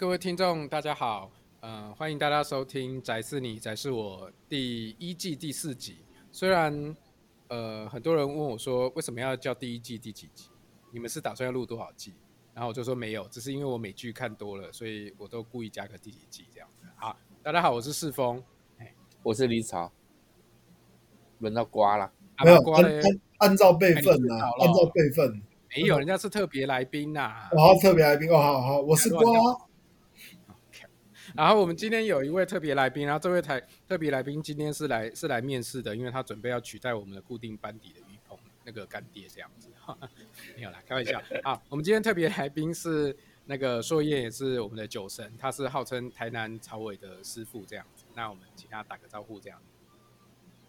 各位听众，大家好，呃，欢迎大家收听《宅是你，宅是我》第一季第四集。虽然，呃，很多人问我说，为什么要叫第一季第几集？你们是打算要录多少季？然后我就说没有，只是因为我美剧看多了，所以我都故意加个第几季这样子。好，大家好，我是世峰，我是李草，轮到瓜了，没有瓜嘞按照辈分呢、啊？按照辈分，没有，人家是特别来宾呐、啊。哦，特别来宾哦，好好，我是瓜。然后我们今天有一位特别来宾，然后这位台特别来宾今天是来是来面试的，因为他准备要取代我们的固定班底的于鹏那个干爹这样子，没有啦，开玩笑。好，我们今天特别来宾是那个硕彦，也是我们的酒神，他是号称台南曹伟的师傅这样子。那我们请他打个招呼这样。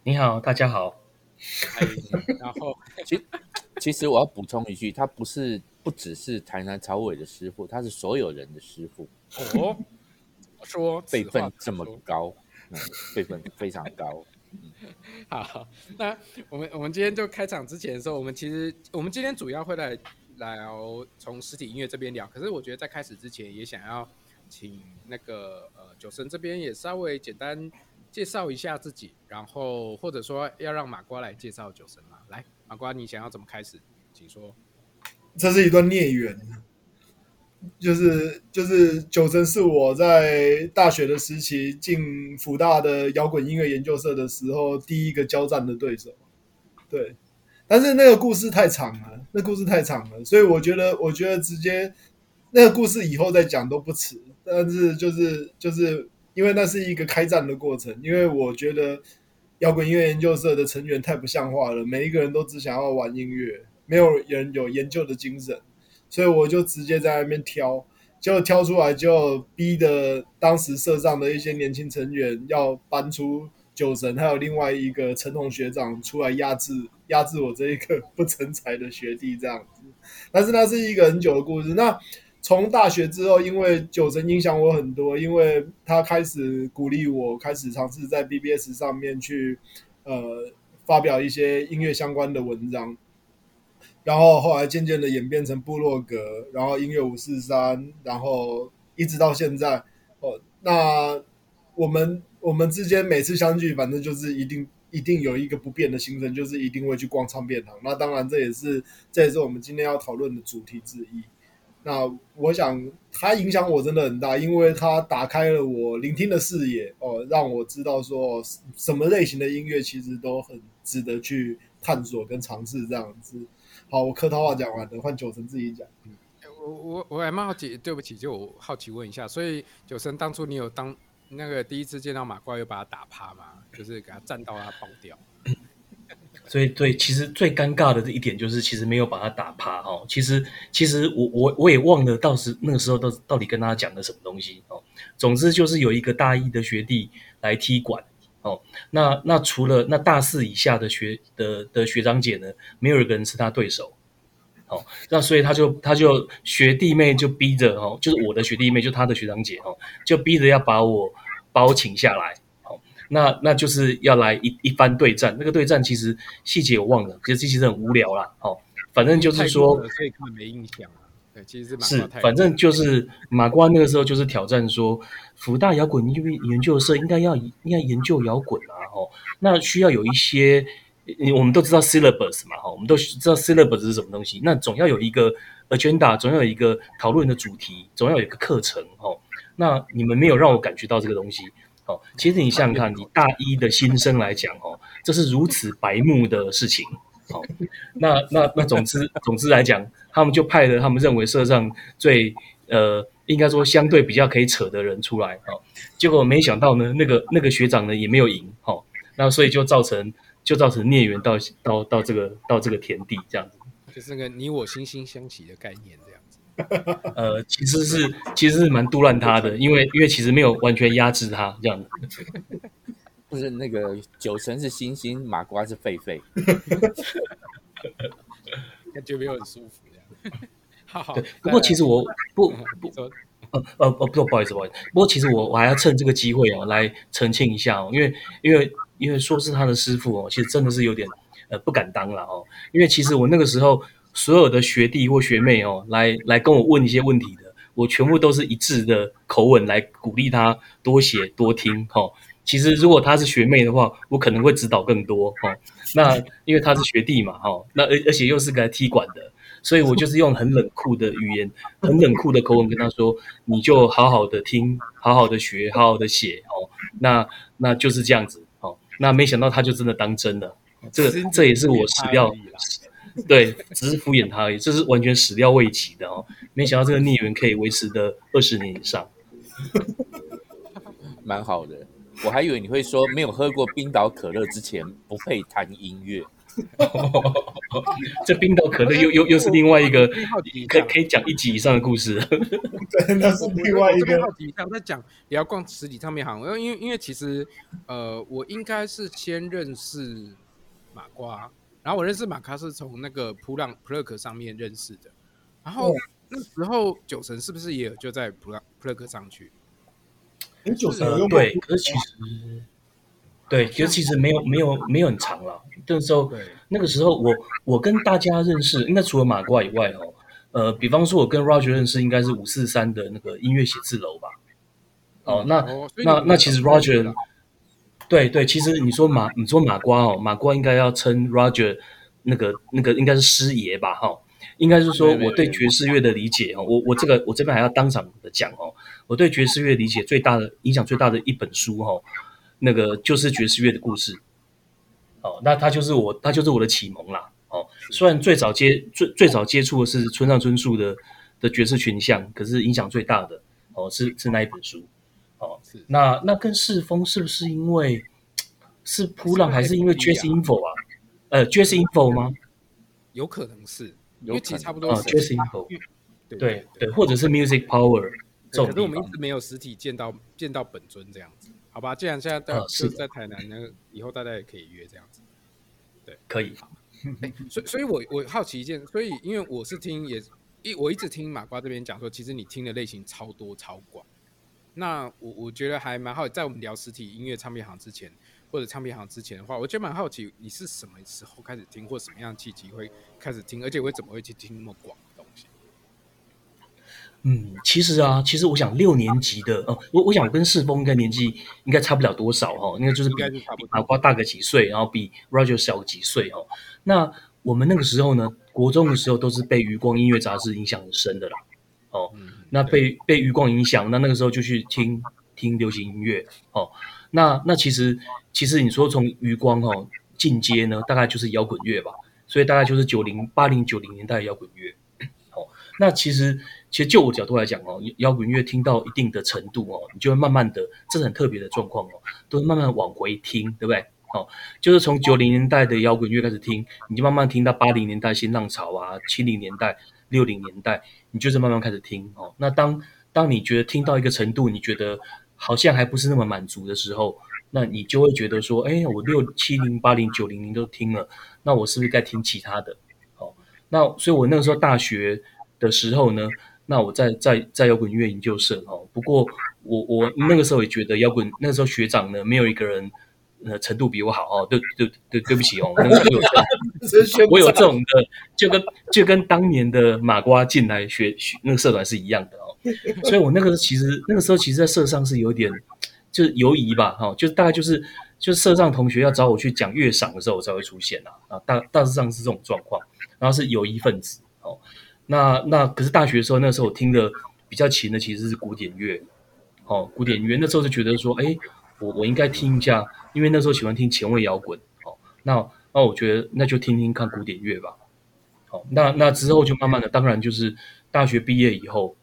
你好，大家好。然后其其实我要补充一句，他不是不只是台南曹伟的师傅，他是所有人的师傅。哦。说辈分这么高，嗯，辈分非常高。好，那我们我们今天就开场之前的时候，我们其实我们今天主要会来来从实体音乐这边聊。可是我觉得在开始之前，也想要请那个呃九神这边也稍微简单介绍一下自己，然后或者说要让马瓜来介绍九神嘛。来，马瓜，你想要怎么开始？请说。这是一段孽缘。就是就是九成是我在大学的时期进辅大的摇滚音乐研究社的时候第一个交战的对手，对，但是那个故事太长了，那故事太长了，所以我觉得我觉得直接那个故事以后再讲都不迟，但是就是就是因为那是一个开战的过程，因为我觉得摇滚音乐研究社的成员太不像话了，每一个人都只想要玩音乐，没有人有研究的精神。所以我就直接在那边挑，结果挑出来就逼的当时社上的一些年轻成员要搬出酒神，还有另外一个陈同学长出来压制压制我这一个不成才的学弟这样子。但是那是一个很久的故事。那从大学之后，因为酒神影响我很多，因为他开始鼓励我开始尝试在 BBS 上面去呃发表一些音乐相关的文章。然后后来渐渐的演变成部落格，然后音乐五四三，然后一直到现在。哦，那我们我们之间每次相聚，反正就是一定一定有一个不变的行程，就是一定会去逛唱片行。那当然这也是这也是我们今天要讨论的主题之一。那我想它影响我真的很大，因为它打开了我聆听的视野，哦，让我知道说什么类型的音乐其实都很值得去探索跟尝试这样子。好，我客套话讲完了，换九成自己讲。嗯，我我我还蛮好奇，对不起，就我好奇问一下，所以九成当初你有当那个第一次见到马怪，有把他打趴吗？就是给他站到他爆掉。所以对，其实最尴尬的这一点就是，其实没有把他打趴哦。其实其实我我我也忘了，到时那个时候到到底跟他讲的什么东西哦。总之就是有一个大一的学弟来踢馆。哦，那那除了那大四以下的学的的学长姐呢，没有一个人是他对手。哦，那所以他就他就学弟妹就逼着哦，就是我的学弟妹，就他的学长姐哦，就逼着要把我把我请下来。哦，那那就是要来一一番对战。那个对战其实细节我忘了，其实其实很无聊啦。哦，反正就是说，所以看没印象。对，其实是是，反正就是马瓜那个时候就是挑战说，福大摇滚音乐研究社应该要应该研究摇滚啊，吼，那需要有一些，我们都知道 syllabus 嘛，哈，我们都知道 syllabus 是什么东西，那总要有一个 agenda，总要有一个讨论的主题，总要有一个课程，哈，那你们没有让我感觉到这个东西，哦，其实你想想看，你大一的新生来讲，哦，这是如此白目的事情。好，那那那总之总之来讲，他们就派了他们认为社上最呃，应该说相对比较可以扯的人出来，好，结果没想到呢，那个那个学长呢也没有赢，好，那所以就造成就造成孽缘到到到这个到这个田地这样子，就是那个你我惺惺相惜的概念这样子，呃，其实是其实是蛮杜烂他的，因为因为其实没有完全压制他这样子。不是那个九成是星星，马瓜是狒狒，感觉没有很舒服这样。好好，不过其实我不不呃呃呃不不好意思不好意思，不过其实我我还要趁这个机会哦来澄清一下哦，因为因为因为说是他的师傅哦，其实真的是有点呃不敢当了哦，因为其实我那个时候所有的学弟或学妹哦来来跟我问一些问题的，我全部都是一致的口吻来鼓励他多写多听哈。其实如果他是学妹的话，我可能会指导更多哈。那因为他是学弟嘛哈，那而而且又是个踢馆的，所以我就是用很冷酷的语言、很冷酷的口吻跟他说：“你就好好的听，好好的学，好好的写哦。”那那就是这样子哦。那没想到他就真的当真了，这个这也是我始料。对，只是敷衍他而已，这是完全始料未及的哦。没想到这个孽缘可以维持的二十年以上，蛮好的。我还以为你会说，没有喝过冰岛可乐之前不配谈音乐。这冰岛可乐又又又是另外一个可以可以讲一集以上的故事。对，那是另外一个好几场在讲也要逛实体唱片行，因为因为因为其实呃，我应该是先认识马瓜。然后我认识马卡是从那个普朗普勒克上面认识的，然后那时候九成是不是也有就在普朗普勒克上去？哎，九成对，可是其实对，可是其实没有没有没有很长了。那时候那个时候我我跟大家认识，应该除了马瓜以外哦，呃，比方说我跟 Roger 认识应该是五四三的那个音乐写字楼吧？哦，那那那其实 Roger。对对，其实你说马，你说马瓜哦，马瓜应该要称 Roger 那个那个应该是师爷吧哈，应该是说我对爵士乐的理解哦，我我这个我这边还要当场的讲哦，我对爵士乐理解最大的影响最大的一本书哈，那个就是爵士乐的故事，哦，那他就是我他就是我的启蒙啦哦，虽然最早接最最早接触的是村上春树的的爵士群像，可是影响最大的哦是是那一本书。哦，是那那跟世风是不是因为是噗浪还是因为 Jazz Info 啊？呃，Jazz Info 吗？有可能是，因为其实差不多。啊，Jazz Info，对对，或者是 Music Power。可是我们一直没有实体见到见到本尊这样子，好吧？既然现在在是在台南，那以后大家也可以约这样子。对，可以。所以，所以我我好奇一件，所以因为我是听也一我一直听马瓜这边讲说，其实你听的类型超多超广。那我我觉得还蛮好，在我们聊实体音乐唱片行之前，或者唱片行之前的话，我觉得蛮好奇，你是什么时候开始听，或什么样的契机会开始听，而且会怎么会去听那么广？嗯，其实啊，其实我想六年级的哦，我我想跟世峰应该年纪应该差不了多少哈，应该就是比马瓜大个几岁，然后比 Roger 小个几岁哦。那我们那个时候呢，国中的时候都是被《余光音乐杂志》影响很深的啦。哦，那被被余光影响，那那个时候就去听听流行音乐。哦，那那其实其实你说从余光哦进阶呢，大概就是摇滚乐吧。所以大概就是九零八零九零年代的摇滚乐。哦，那其实其实就我角度来讲哦，摇滚乐听到一定的程度哦，你就会慢慢的，这是很特别的状况哦，都会慢慢往回听，对不对？哦，就是从九零年代的摇滚乐开始听，你就慢慢听到八零年代新浪潮啊，七零年代。六零年代，你就是慢慢开始听哦。那当当你觉得听到一个程度，你觉得好像还不是那么满足的时候，那你就会觉得说，哎，我六七零八零九零零都听了，那我是不是该听其他的？哦，那所以我那个时候大学的时候呢，那我在在在摇滚音乐研究社哦。不过我我那个时候也觉得摇滚，那个时候学长呢，没有一个人。呃，程度比我好哦，对对对，对不起哦，那个有 我有这种的，就跟就跟当年的马瓜进来学学那个社团是一样的哦，所以我那个其实那个时候其实，在社上是有点就是犹疑吧，哈，就大概就是就是社上同学要找我去讲乐赏的时候，我才会出现啊，啊，大大致上是这种状况，然后是友谊分子哦，那那可是大学的时候，那时候我听的比较勤的其实是古典乐，哦，古典乐那时候就觉得说，哎。我我应该听一下，因为那时候喜欢听前卫摇滚，哦，那那我觉得那就听听看古典乐吧，好，那那之后就慢慢的，当然就是大学毕业以后，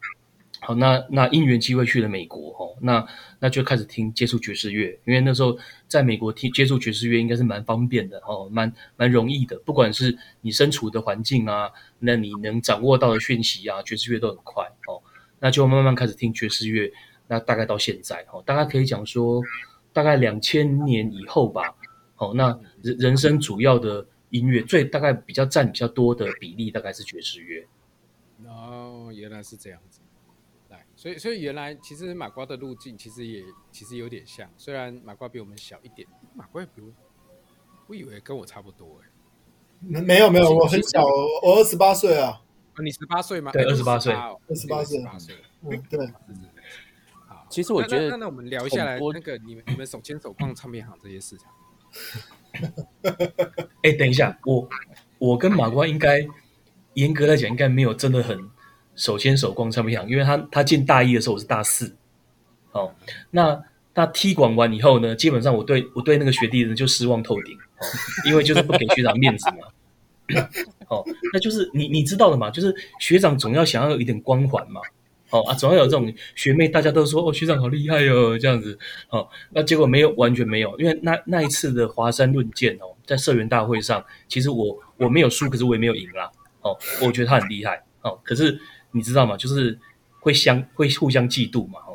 好，那那因缘机会去了美国，哦，那那就开始听接触爵士乐，因为那时候在美国听接触爵士乐应该是蛮方便的，哦，蛮蛮容易的，不管是你身处的环境啊，那你能掌握到的讯息啊，爵士乐都很快，哦，那就慢慢开始听爵士乐，那大概到现在，哦，大概可以讲说。大概两千年以后吧，哦，那人人生主要的音乐最大概比较占比较多的比例，大概是爵士乐。哦，原来是这样子。来，所以所以原来其实马瓜的路径其实也其实有点像，虽然马瓜比我们小一点，马瓜比我，我以为跟我差不多哎。没有没有，我很小，我二十八岁啊。你十八岁吗？对，二十八岁，二十八岁，岁。嗯，对。好，其实我觉得，那那我们聊一下来那个你们你们手牵手逛唱片行这些事情。哎，等一下，我我跟马瓜应该严格来讲应该没有真的很手牵手逛唱片行，因为他他进大一的时候我是大四。哦，那那踢馆完以后呢，基本上我对我对那个学弟呢就失望透顶，哦，因为就是不给学长面子嘛。哦，那就是你你知道的嘛，就是学长总要想要有一点光环嘛。哦啊，总要有这种学妹，大家都说哦，学长好厉害哦，这样子。哦，那结果没有，完全没有，因为那那一次的华山论剑哦，在社员大会上，其实我我没有输，可是我也没有赢啦。哦，我觉得他很厉害。哦，可是你知道吗？就是会相会互相嫉妒嘛。哦，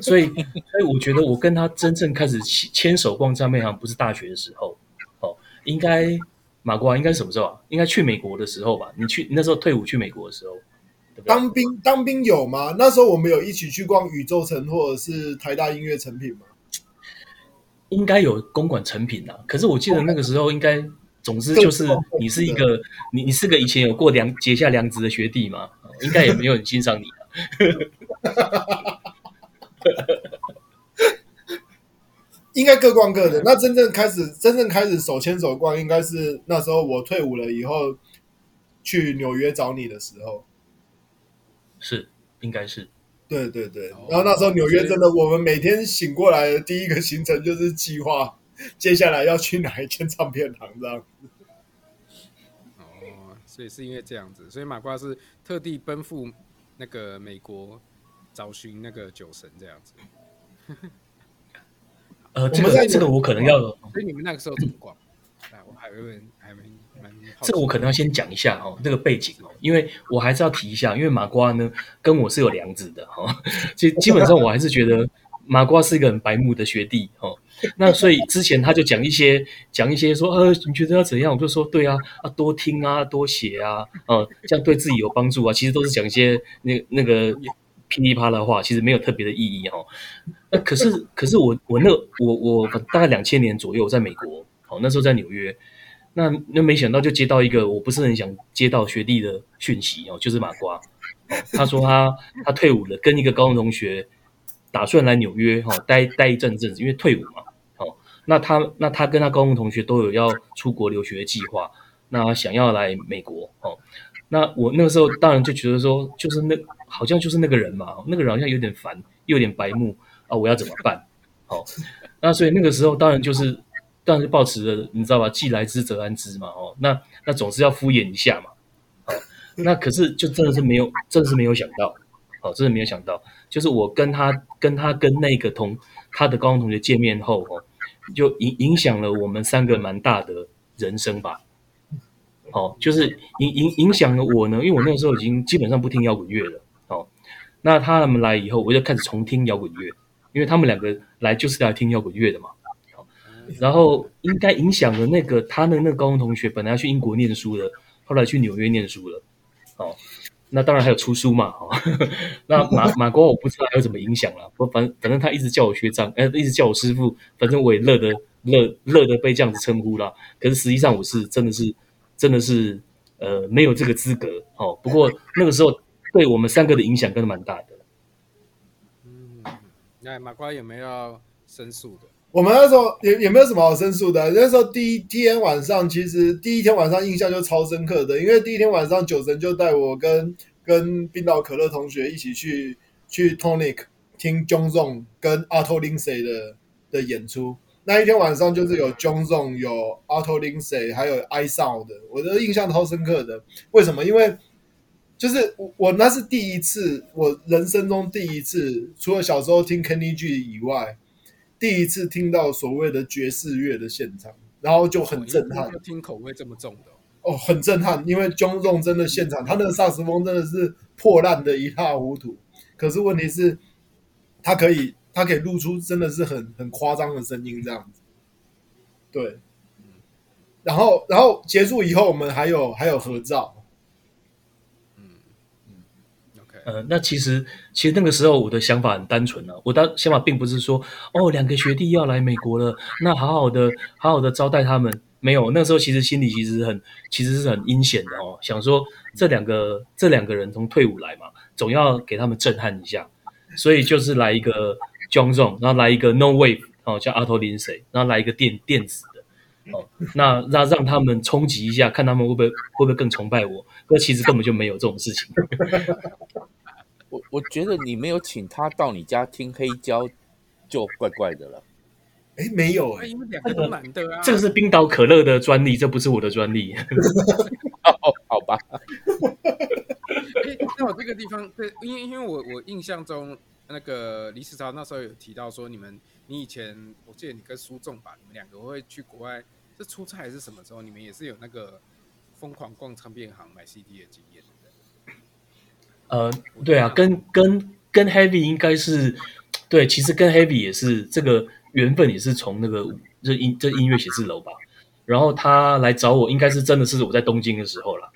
所以 所以我觉得我跟他真正开始牵手逛唱片行，不是大学的时候。哦，应该马国华应该什么时候啊？应该去美国的时候吧？你去你那时候退伍去美国的时候。当兵当兵有吗？那时候我们有一起去逛宇宙城或者是台大音乐成品吗？应该有公馆成品啊。可是我记得那个时候应该，总之就是你是一个你你是个以前有过良结下良子的学弟嘛，应该也没有很欣赏你啊。应该各逛各的。那真正开始真正开始手牵手逛，应该是那时候我退伍了以后去纽约找你的时候。是，应该是，对对对。然后那时候纽约真的，我们每天醒过来的第一个行程就是计划接下来要去哪一间唱片行这样子。哦，所以是因为这样子，所以马瓜是特地奔赴那个美国找寻那个酒神这样子。呃，这个这个我可能要，所以你们那个时候怎么逛？哎，我还以为还没。这个我可能要先讲一下哦，那个背景哦，因为我还是要提一下，因为马瓜呢跟我是有梁子的哈，基基本上我还是觉得马瓜是一个很白目的学弟哦，那所以之前他就讲一些讲一些说呃，你觉得要怎样？我就说对啊啊，多听啊，多写啊，呃，这样对自己有帮助啊。其实都是讲一些那那个噼里啪啦话，其实没有特别的意义哈。那可是可是我我那我我大概两千年左右在美国哦，那时候在纽约。那那没想到就接到一个我不是很想接到学弟的讯息哦，就是马瓜，他说他他退伍了，跟一个高中同学打算来纽约哈，哦，待待一阵阵子，因为退伍嘛，那他那他跟他高中同学都有要出国留学的计划，那想要来美国哦，那我那个时候当然就觉得说，就是那好像就是那个人嘛，那个人好像有点烦，又有点白目啊，我要怎么办？哦，那所以那个时候当然就是。当然是抱持着，你知道吧？既来之则安之嘛，哦，那那总是要敷衍一下嘛，好，那可是就真的是没有，真的是没有想到，哦，真的没有想到，就是我跟他跟他跟那个同他的高中同学见面后，哦，就影影响了我们三个蛮大的人生吧，哦，就是影影影响了我呢，因为我那个时候已经基本上不听摇滚乐了，哦，那他们来以后，我就开始重听摇滚乐，因为他们两个来就是来听摇滚乐的嘛。哦然后应该影响了那个他的那个高中同学，本来要去英国念书的，后来去纽约念书了。哦，那当然还有出书嘛。哦，那马 马瓜我不知道还有什么影响了。不反反正他一直叫我学长，哎，一直叫我师傅，反正我也乐得乐乐得被这样子称呼啦。可是实际上我是真的是真的是呃没有这个资格。哦，不过那个时候对我们三个的影响真的蛮大的。嗯，那马瓜有没有要申诉的？我们那时候也也没有什么好申诉的。那时候第一天晚上，其实第一天晚上印象就超深刻的，因为第一天晚上酒神就带我跟跟冰岛可乐同学一起去去 Tonic 听 John Zong 跟 Arto Lindsay 的的演出。那一天晚上就是有 John Zong 有 Arto Lindsay 还有 I-Sound 的，我的印象超深刻的。为什么？因为就是我我那是第一次，我人生中第一次，除了小时候听 Kenny G 以外。第一次听到所谓的爵士乐的现场，然后就很震撼。哦、听口味这么重的哦，哦，很震撼，因为 John Zorn 真的现场，他那个萨克斯风真的是破烂的一塌糊涂。可是问题是，他可以，他可以录出真的是很很夸张的声音，这样子。对，然后然后结束以后，我们还有还有合照。呃，那其实其实那个时候我的想法很单纯啊，我的想法并不是说哦，两个学弟要来美国了，那好好的好好的招待他们，没有，那时候其实心里其实很，其实是很阴险的哦，想说这两个这两个人从退伍来嘛，总要给他们震撼一下，所以就是来一个 John Zong，然后来一个 No Wave 哦，叫阿托林谁然后来一个电电子的哦，那让让他们冲击一下，看他们会不会会不会更崇拜我，那其实根本就没有这种事情。我我觉得你没有请他到你家听黑胶，就怪怪的了。哎，没有哎，因为两个都难得啊。这个是冰岛可乐的专利，这不是我的专利。哦，好吧。哎，那我这个地方，对，因为因为我我印象中，那个李世超那时候有提到说，你们你以前，我记得你跟苏仲吧，你们两个会去国外，是出差还是什么时候？你们也是有那个疯狂逛唱片行买 CD 的经验？呃，对啊，跟跟跟 Heavy 应该是对，其实跟 Heavy 也是这个。缘分也是从那个这音这音乐写字楼吧，然后他来找我，应该是真的是我在东京的时候了。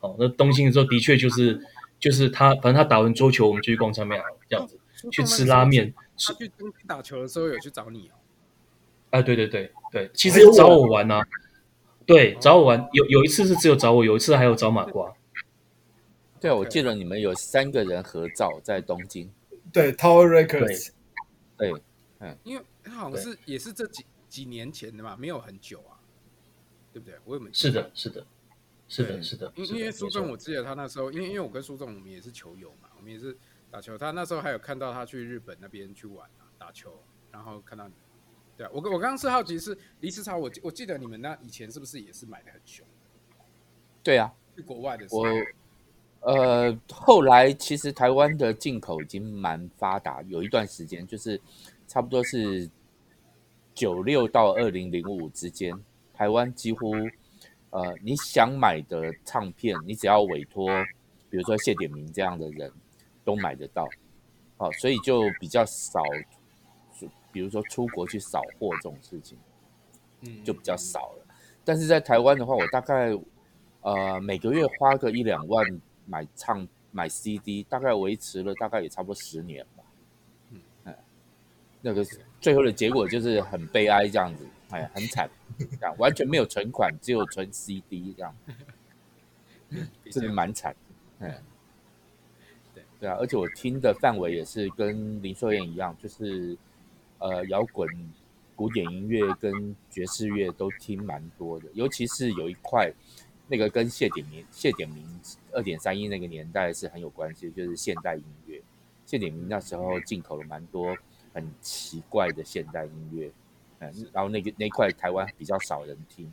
哦，那东京的时候的确就是就是他，反正他打完桌球，我们就去逛唱片行这样子，去吃拉面。他去东京打球的时候有去找你哦？哎，对对对对，其实找我玩啊，对，找我玩。有有一次是只有找我，有一次还有找马瓜。对，我记得你们有三个人合照在东京。对，Tower Records。对，嗯，因为。他好像是也是这几几年前的嘛，没有很久啊，对不对？我有没有？是的，是的，是的，是的。因因为苏正，我记得他那时候，因为因为我跟苏正我们也是球友嘛，我们也是打球。他那时候还有看到他去日本那边去玩啊，打球，然后看到你。对啊，我我刚刚是好奇是黎世超，我我记得你们那以前是不是也是买的很凶？对啊，去国外的时候。我呃，后来其实台湾的进口已经蛮发达，有一段时间就是。差不多是九六到二零零五之间，台湾几乎呃，你想买的唱片，你只要委托，比如说谢点明这样的人，都买得到。好、哦，所以就比较少，比如说出国去扫货这种事情，嗯，就比较少了。但是在台湾的话，我大概呃每个月花个一两万买唱买 CD，大概维持了大概也差不多十年吧。那个最后的结果就是很悲哀，这样子，哎，很惨，这样完全没有存款，只有存 CD 这样，真的蛮惨，嗯，对。对啊，而且我听的范围也是跟林秀燕一样，就是呃摇滚、古典音乐跟爵士乐都听蛮多的，尤其是有一块那个跟谢点明、谢点明二点三一那个年代是很有关系，就是现代音乐，谢点明那时候进口了蛮多。很奇怪的现代音乐，嗯，然后那个那块台湾比较少人听，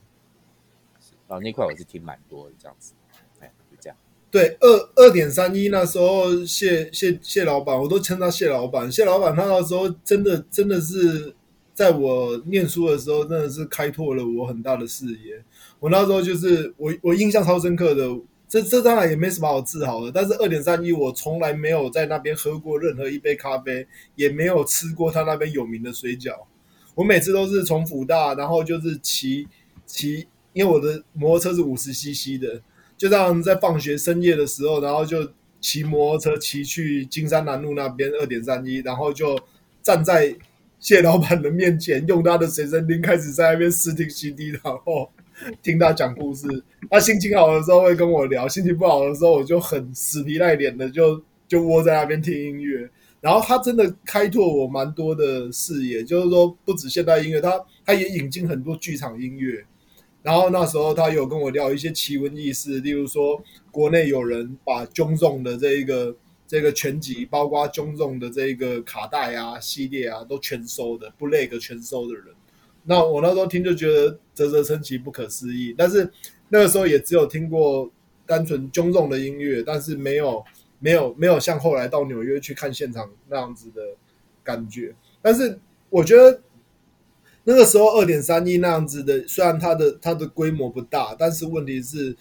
然后那块我是听蛮多的这样子，哎，就这样。对，二二点三一那时候谢谢谢老板，我都称他谢老板。谢老板他那时候真的真的是在我念书的时候，真的是开拓了我很大的视野。我那时候就是我我印象超深刻的。这这当然也没什么好自豪的，但是二点三一我从来没有在那边喝过任何一杯咖啡，也没有吃过他那边有名的水饺。我每次都是从辅大，然后就是骑骑，因为我的摩托车是五十 CC 的，就这样在放学深夜的时候，然后就骑摩托车骑去金山南路那边二点三一，然后就站在谢老板的面前，用他的随身听开始在那边试听 CD，然后。听他讲故事，他心情好的时候会跟我聊，心情不好的时候我就很死皮赖脸的就就窝在那边听音乐。然后他真的开拓我蛮多的视野，就是说不止现代音乐，他他也引进很多剧场音乐。然后那时候他有跟我聊一些奇闻异事，例如说国内有人把 jozon 的这一个这个全集，包括 jozon 的这个卡带啊系列啊都全收的，Bootleg 全收的人。那我那时候听就觉得啧啧称奇，不可思议。但是那个时候也只有听过单纯 John Zorn 的音乐，但是没有没有没有像后来到纽约去看现场那样子的感觉。但是我觉得那个时候二点三亿那样子的，虽然它的它的规模不大，但是问题是，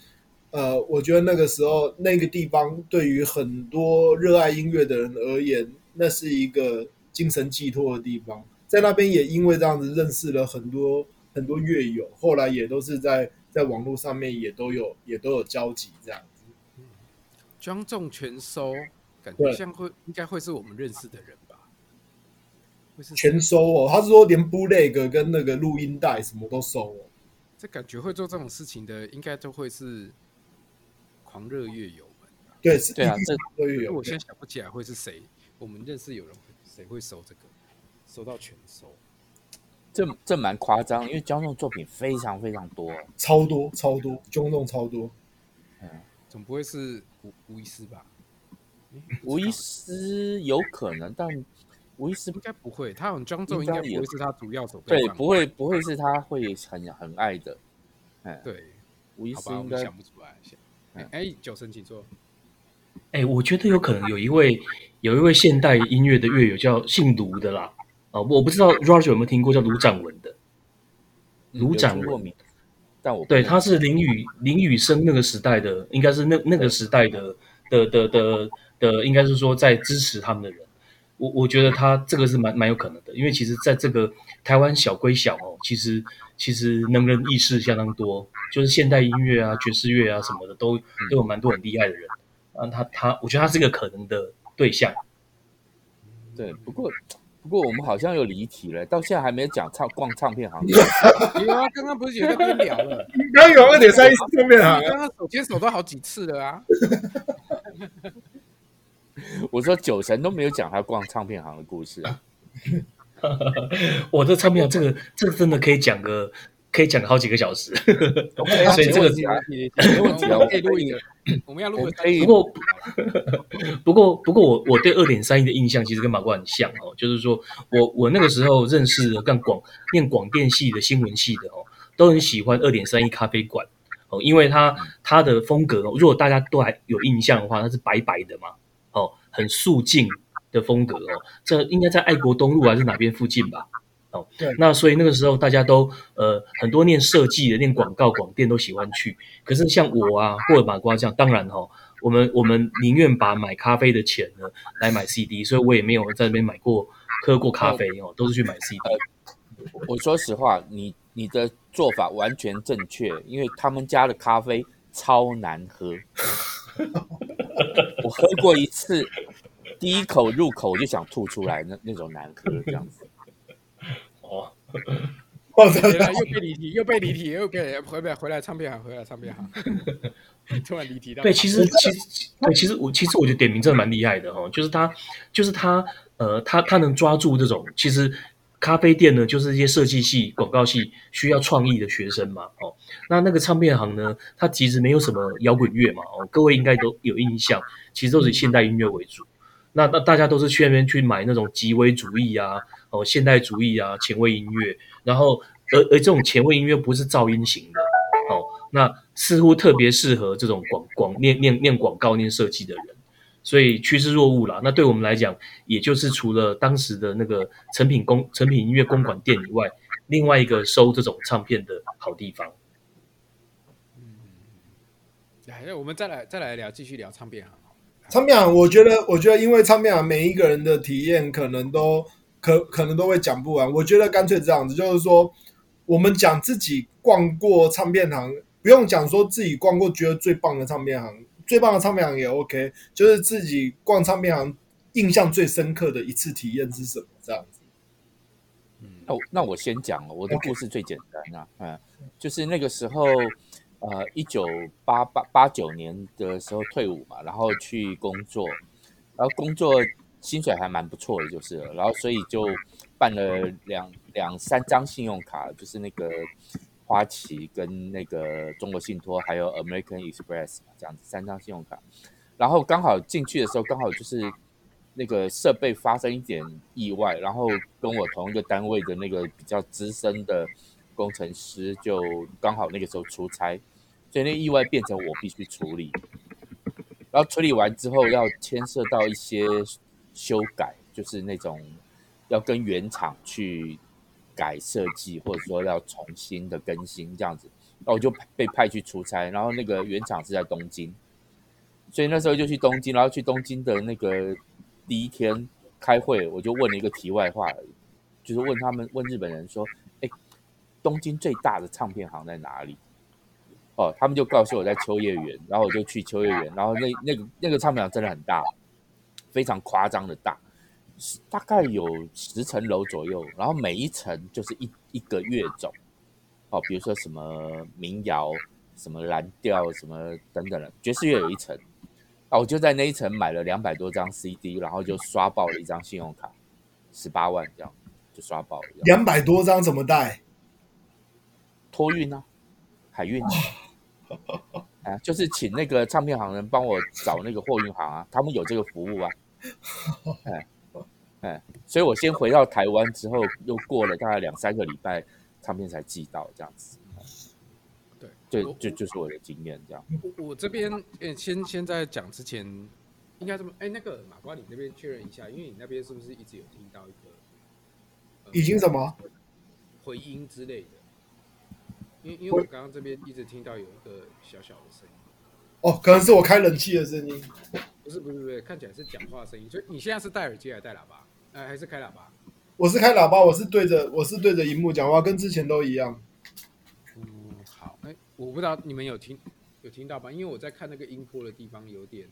呃，我觉得那个时候那个地方对于很多热爱音乐的人而言，那是一个精神寄托的地方。在那边也因为这样子认识了很多很多乐友，后来也都是在在网络上面也都有也都有交集这样子。庄重全收，感觉像会应该会是我们认识的人吧？全收哦，他是说连 bootleg 跟那个录音带什么都收哦。这感觉会做这种事情的，应该都会是狂热乐友们。对，对啊，这乐友。我现在想不起来会是谁。我们认识有人谁会收这个，收到全收。这这蛮夸张，因为姜仲作品非常非常多，超多超多，姜仲超多。嗯，总不会是吴吴医师吧？吴医师有可能，但吴医师应该不会。他好像姜仲应该不会是他主要手。对，不会不会是他会很很爱的。嗯，对，吴医师应该想不出来。哎，九神请坐。哎，我觉得有可能有一位有一位现代音乐的乐友叫姓卢的啦。啊，我不知道 Roger 有没有听过叫卢展文的。卢展文，但我对他是林雨林雨生那个时代的，应该是那那个时代的的的的的，应该是说在支持他们的人。我我觉得他这个是蛮蛮有可能的，因为其实在这个台湾小归小哦，其实其实能人异士相当多，就是现代音乐啊、爵士乐啊什么的，都都有蛮多很厉害的人。啊，他他，我觉得他是一个可能的对象。对，不过。不过我们好像又离题了，到现在还没讲唱逛唱片行。有啊，刚刚不是有在边聊了？刚刚有二点三亿唱片行，刚刚手牵手都好几次了啊。我说酒神都没有讲他逛唱片行的故事啊。我这唱片行，这个这个真的可以讲个。可以讲好几个小时，所以这个没问题，没问题啊，我可以录一个，我们要录个。不过，不过，不过，我我对二点三亿的印象其实跟马国很像哦，就是说我我那个时候认识的干广念广电系的新闻系的哦，都很喜欢二点三亿咖啡馆哦，因为它它的风格哦，如果大家都还有印象的话，它是白白的嘛，哦，很素净的风格哦，这应该在爱国东路还是哪边附近吧？哦，对，那所以那个时候大家都呃很多念设计的、念广告、广电都喜欢去。可是像我啊，或者马瓜这样，当然哈、哦，我们我们宁愿把买咖啡的钱呢来买 CD，所以我也没有在那边买过喝过咖啡哦，都是去买 CD。我说实话，你你的做法完全正确，因为他们家的咖啡超难喝，我喝过一次，第一口入口我就想吐出来，那那种难喝这样子。哦，又被离题，又被离题，又被回来回来唱片行，回来唱片行，突然离题到。对，其实其实对，其实我其实我觉得点名真的蛮厉害的哦，就是他就是他呃，他他能抓住这种其实咖啡店呢，就是一些设计系、广告系需要创意的学生嘛哦。那那个唱片行呢，它其实没有什么摇滚乐嘛哦，各位应该都有印象，其实都是以现代音乐为主。那那大家都是去那边去买那种极微主义啊。哦，现代主义啊，前卫音乐，然后而而这种前卫音乐不是噪音型的，哦，那似乎特别适合这种广广念念念广告、念设计的人，所以趋之若鹜啦。那对我们来讲，也就是除了当时的那个成品公成品音乐公馆店以外，另外一个收这种唱片的好地方。嗯，来，我们再来再来聊，继续聊唱片行。唱片行，我觉得，我觉得，因为唱片行每一个人的体验可能都。可可能都会讲不完，我觉得干脆这样子，就是说，我们讲自己逛过唱片行，不用讲说自己逛过觉得最棒的唱片行，最棒的唱片行也 OK，就是自己逛唱片行印象最深刻的一次体验是什么？这样子。嗯，那我那我先讲了，我的故事最简单啊，嗯就是那个时候，呃，一九八八八九年的时候退伍嘛，然后去工作，然后工作。薪水还蛮不错的，就是了，然后所以就办了两两三张信用卡，就是那个花旗跟那个中国信托，还有 American Express 这样子三张信用卡。然后刚好进去的时候，刚好就是那个设备发生一点意外，然后跟我同一个单位的那个比较资深的工程师就刚好那个时候出差，所以那意外变成我必须处理。然后处理完之后，要牵涉到一些。修改就是那种要跟原厂去改设计，或者说要重新的更新这样子，那我就被派去出差，然后那个原厂是在东京，所以那时候就去东京，然后去东京的那个第一天开会，我就问了一个题外话，就是问他们问日本人说：“哎，东京最大的唱片行在哪里？”哦，他们就告诉我在秋叶原，然后我就去秋叶原，然后那那个那个唱片行真的很大。非常夸张的大，大概有十层楼左右，然后每一层就是一一个乐种，哦，比如说什么民谣、什么蓝调、什么等等的，爵士乐有一层。啊，我就在那一层买了两百多张 CD，然后就刷爆了一张信用卡，十八万这样就刷爆了。两百多张怎么带？托运啊，海运。啊，就是请那个唱片行人帮我找那个货运行啊，他们有这个服务啊。哎哎，所以我先回到台湾之后，又过了大概两三个礼拜，唱片才寄到这样子。对，就就就是我的经验这样。我我这边先先在讲之前，应该这么哎，那个马瓜，你那边确认一下，因为你那边是不是一直有听到一个、呃、已经什么回音之类的？因因为我刚刚这边一直听到有一个小小的声音。哦，可能是我开冷气的声音。不是不是不是，看起来是讲话声音。所以你现在是戴耳机还是戴喇叭？哎、呃，还是开喇叭？我是开喇叭，我是对着我是对着荧幕讲话，跟之前都一样。嗯，好。哎我不知道你们有听有听到吗？因为我在看那个音波的地方有点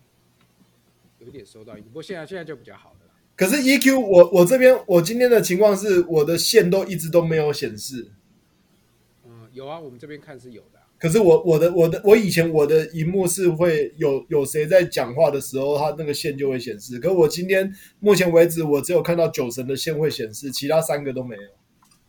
有点收到音，不过现在现在就比较好了。可是 EQ 我我这边我今天的情况是我的线都一直都没有显示。嗯，有啊，我们这边看是有的啊。可是我我的我的我以前我的荧幕是会有有谁在讲话的时候，它那个线就会显示。可是我今天目前为止，我只有看到酒神的线会显示，其他三个都没有。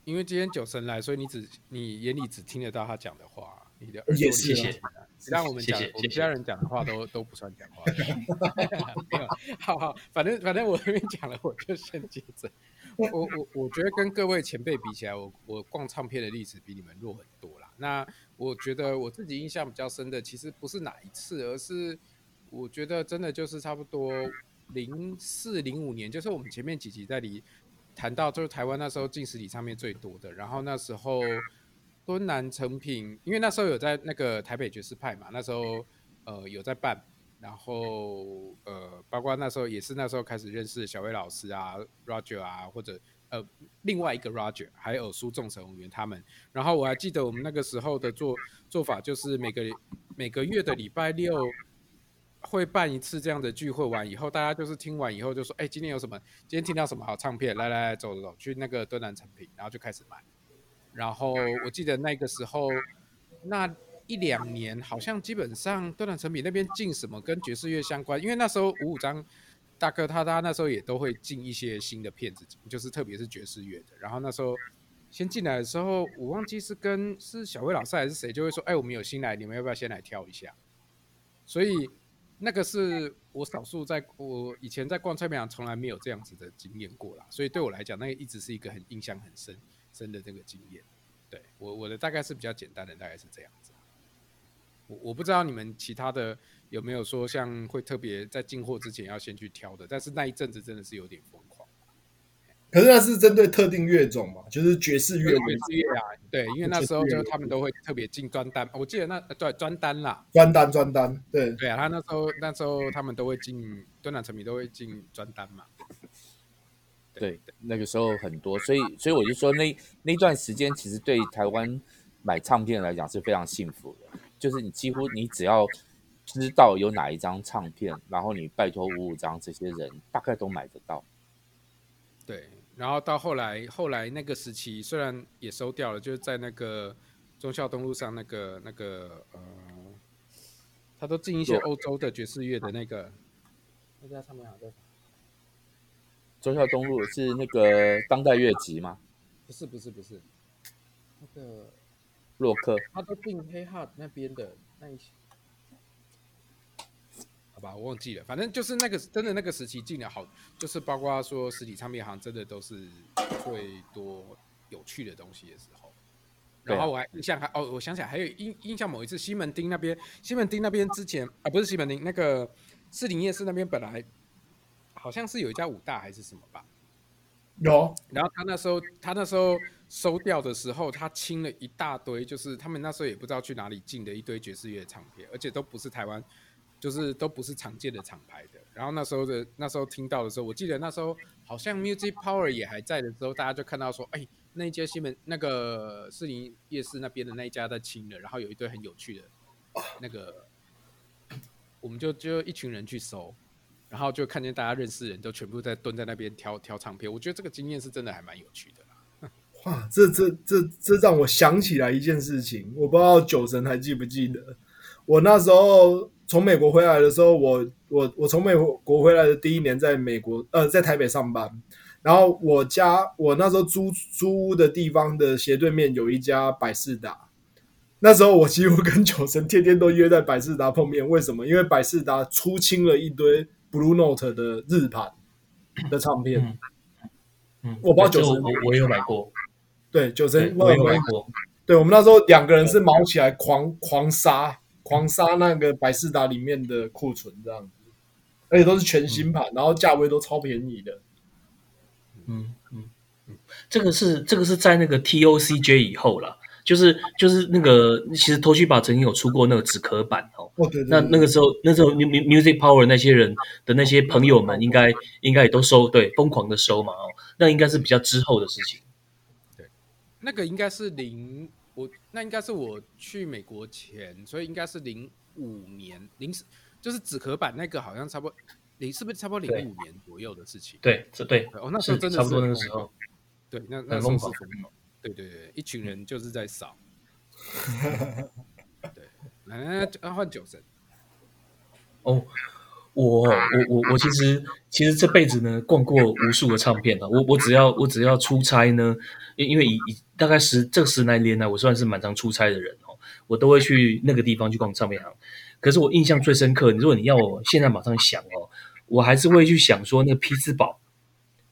因为今天酒神来，所以你只你眼里只听得到他讲的话。你的也是，谢谢。让我们讲，我们其他人讲的话都都不算讲话。没有，好好，反正反正我这边讲了，我就先接着。我我我觉得跟各位前辈比起来，我我逛唱片的历史比你们弱很多啦。那我觉得我自己印象比较深的，其实不是哪一次，而是我觉得真的就是差不多零四零五年，就是我们前面几集在里谈到，就是台湾那时候进实体唱片最多的，然后那时候。敦南成品，因为那时候有在那个台北爵士派嘛，那时候呃有在办，然后呃包括那时候也是那时候开始认识小威老师啊，Roger 啊，或者呃另外一个 Roger，还有苏仲成员他们。然后我还记得我们那个时候的做做法，就是每个每个月的礼拜六会办一次这样的聚会，完以后大家就是听完以后就说，哎，今天有什么？今天听到什么好唱片？来来来，走走走，去那个敦南成品，然后就开始买。然后我记得那个时候，那一两年好像基本上敦南诚品那边进什么跟爵士乐相关，因为那时候五五张大哥他他那时候也都会进一些新的片子，就是特别是爵士乐的。然后那时候先进来的时候，我忘记是跟是小威老师还是谁，就会说：“哎，我们有新来，你们要不要先来挑一下？”所以那个是我少数在我以前在逛唱片行从来没有这样子的经验过啦，所以对我来讲，那个一直是一个很印象很深。深的这个经验，对我我的大概是比较简单的，大概是这样子。我我不知道你们其他的有没有说像会特别在进货之前要先去挑的，但是那一阵子真的是有点疯狂。可是那是针对特定乐种嘛，就是爵士乐。爵士乐啊，对，因为那时候就他们都会特别进专单，我记得那对专单啦，专单专单，对对啊，他那时候那时候他们都会进敦南成品都会进专单嘛。对，那个时候很多，所以所以我就说那那段时间其实对台湾买唱片来讲是非常幸福的，就是你几乎你只要知道有哪一张唱片，然后你拜托五五张这些人大概都买得到。对，然后到后来后来那个时期虽然也收掉了，就是在那个忠孝东路上那个那个呃，他都进一些欧洲的爵士乐的那个那家唱片行叫忠孝东路是那个当代乐集吗？不是不是不是，那个洛克，他都进黑哈那边的那一些，好吧，我忘记了，反正就是那个真的那个时期进了好，就是包括说实体唱片行真的都是最多有趣的东西的时候。然后我还印象还哦，我想起来还有印印象某一次西门町那边，西门町那边之前啊不是西门町那个士林夜市那边本来。好像是有一家武大还是什么吧，有。然后他那时候他那时候收掉的时候，他清了一大堆，就是他们那时候也不知道去哪里进的一堆爵士乐唱片，而且都不是台湾，就是都不是常见的厂牌的。然后那时候的那时候听到的时候，我记得那时候好像 Music Power 也还在的时候，大家就看到说，哎，那一家西门那个士林夜市那边的那一家在清了，然后有一堆很有趣的，那个，我们就就一群人去收。然后就看见大家认识的人都全部在蹲在那边挑挑唱片，我觉得这个经验是真的还蛮有趣的。啊，这这这这让我想起来一件事情，我不知道酒神还记不记得，我那时候从美国回来的时候，我我我从美国回来的第一年，在美国呃在台北上班，然后我家我那时候租租屋的地方的斜对面有一家百事达，那时候我几乎跟酒神天天都约在百事达碰面，为什么？因为百事达出清了一堆 Blue Note 的日盘的唱片，嗯，嗯。我不知道九神我我也有买过。对，九成我也有买过。对，我们那时候两个人是毛起来狂狂杀，狂杀那个百事达里面的库存这样子，而且都是全新盘，嗯、然后价位都超便宜的。嗯嗯嗯，这个是这个是在那个 TOCJ 以后了，就是就是那个其实 Toshiba 曾经有出过那个纸壳版哦。哦对，对，对。那那个时候那时候 Music Power 那些人的那些朋友们应该应该也都收，对，疯狂的收嘛哦，那应该是比较之后的事情。那个应该是零，我那应该是我去美国前，所以应该是零五年零，就是纸壳版那个好像差不多零，是不是差不多零五年左右的事情？对，是对，哦，那时候真的是差不多那个时候，对，那那时候是疯狂，对对对，一群人就是在扫，对，来来换酒神，哦。我我我我其实其实这辈子呢逛过无数个唱片了，我我只要我只要出差呢，因因为以以大概十这十来年来，我算是蛮常出差的人哦，我都会去那个地方去逛唱片行。可是我印象最深刻，如果你要我现在马上想哦，我还是会去想说那个匹兹堡，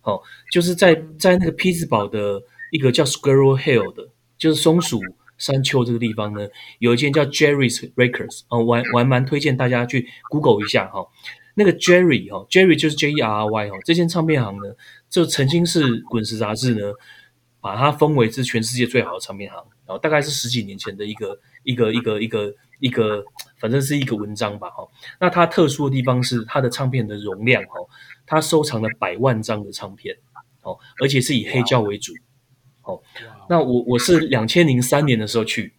哦，就是在在那个匹兹堡的一个叫 Squirrel Hill 的，就是松鼠山丘这个地方呢，有一间叫 Jerry's Records 哦，我还我还蛮推荐大家去 Google 一下哈、哦。那个 Jerry 哈，Jerry 就是 J E R R Y 哈，这间唱片行呢，就曾经是滚石杂志呢，把它封为是全世界最好的唱片行，然后大概是十几年前的一个一个一个一个一个，反正是一个文章吧哈。那它特殊的地方是它的唱片的容量哈，它收藏了百万张的唱片哦，而且是以黑胶为主哦。那我我是两千零三年的时候去，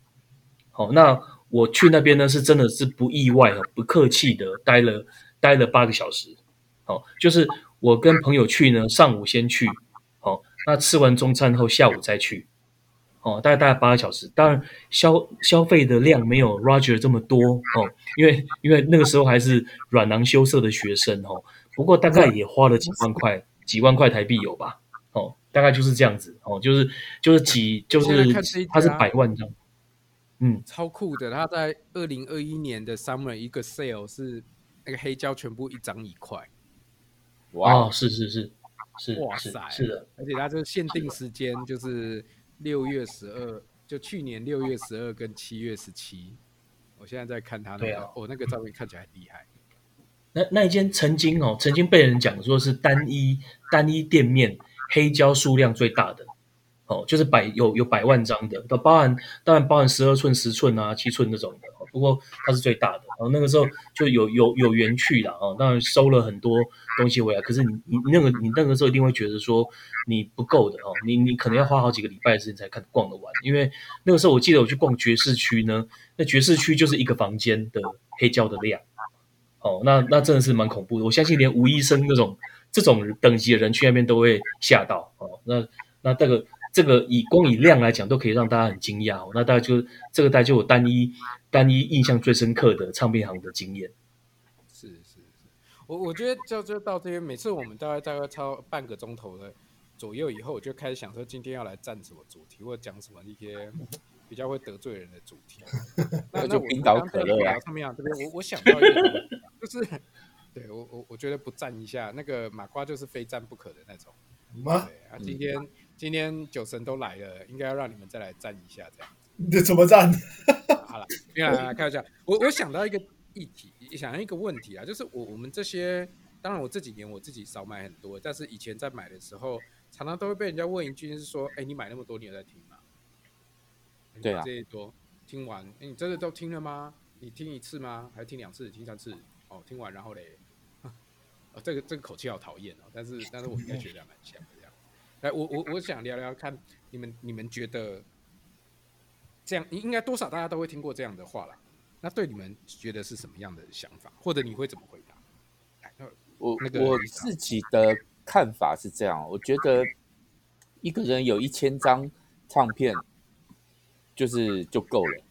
好，那我去那边呢是真的是不意外哦，不客气的待了。待了八个小时，哦，就是我跟朋友去呢，上午先去，哦，那吃完中餐后下午再去，哦，大概大概八个小时。当然消消费的量没有 Roger 这么多，哦，因为因为那个时候还是软囊羞涩的学生，哦，不过大概也花了几万块，几万块台币有吧，哦，大概就是这样子，哦，就是就是几就是它是百万张，嗯，超酷的，它在二零二一年的 Summer 一个 Sale 是。那个黑胶全部一张一块，哇、哦，是是是是，哇塞，是，是的，而且它就是限定时间，就是六月十二，就去年六月十二跟七月十七。我现在在看他那个，啊、哦，那个照片看起来很厉害。那那一间曾经哦，曾经被人讲说是单一单一店面黑胶数量最大的。哦，就是百有有百万张的，都包含当然包含十二寸、十寸啊、七寸那种的。不过它是最大的。然后那个时候就有有有缘去了啊，当然收了很多东西回来。可是你你那个你那个时候一定会觉得说你不够的哦，你你可能要花好几个礼拜的时间才看逛得完。因为那个时候我记得我去逛爵士区呢，那爵士区就是一个房间的黑胶的量。哦，那那真的是蛮恐怖的。我相信连吴医生那种这种等级的人去那边都会吓到哦。那那这个。这个以光以量来讲，都可以让大家很惊讶哦。那大家就这个，大家就有单一单一印象最深刻的唱片行的经验。是是是，我我觉得就就到这边，每次我们大概大概超半个钟头的左右以后，我就开始想说今天要来站什么主题，或者讲什么一些比较会得罪人的主题。那 那就冰岛可乐啊，唱片行这边，我我想到一个，就是对我我我觉得不站一下那个马瓜就是非站不可的那种。吗？对啊，今天。嗯今天酒神都来了，应该要让你们再来站一下，这样子。你怎么站？好了，来来来，开玩笑。我我想到一个议题，想到一个问题啊，就是我我们这些，当然我这几年我自己少买很多，但是以前在买的时候，常常都会被人家问一句，是说，哎，你买那么多，你有在听吗？对啊。这一多听完，哎，你真的都听了吗？你听一次吗？还是听两次？听三次？哦，听完然后嘞，哦，这个这个口气好讨厌哦，但是但是我应该觉得蛮像的。这样。来，我我我想聊聊看，你们你们觉得这样，应该多少大家都会听过这样的话了。那对你们觉得是什么样的想法，或者你会怎么回答？我我自己的看法是这样，我觉得一个人有一千张唱片就是就够了，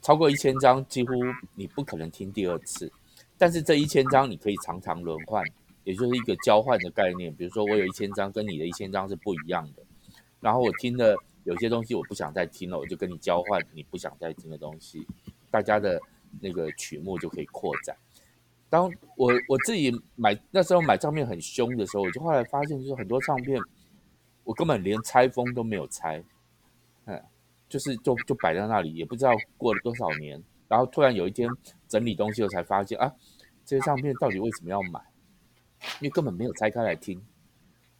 超过一千张几乎你不可能听第二次。但是这一千张你可以常常轮换，也就是一个交换的概念。比如说我有一千张跟你的一千张是不一样的，然后我听了有些东西我不想再听了，我就跟你交换你不想再听的东西，大家的那个曲目就可以扩展。当我我自己买那时候买唱片很凶的时候，我就后来发现，就是很多唱片我根本连拆封都没有拆，嗯，就是就就摆在那里，也不知道过了多少年，然后突然有一天整理东西，我才发现啊，这些唱片到底为什么要买？因为根本没有拆开来听。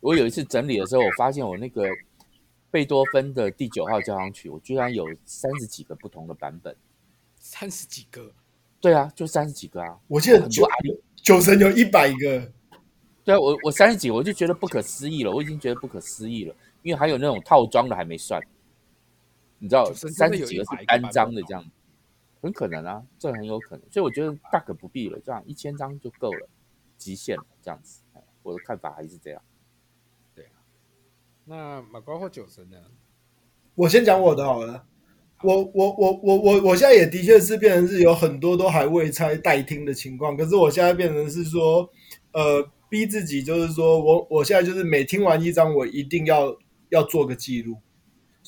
我有一次整理的时候，我发现我那个贝多芬的第九号交响曲，我居然有三十几个不同的版本，三十几个。对啊，就三十几个啊！我记得很多九神有一百个。对啊，我我三十几个，我就觉得不可思议了。我已经觉得不可思议了，因为还有那种套装的还没算。你知道，三十几个是单张的这样，很可能啊，这很有可能。所以我觉得大可不必了，这样一千张就够了，极限了这样子。我的看法还是这样。对啊，那马瓜或九神呢？我先讲我的好了。我我我我我我现在也的确是变成是有很多都还未拆待听的情况，可是我现在变成是说，呃，逼自己就是说我我现在就是每听完一张，我一定要要做个记录，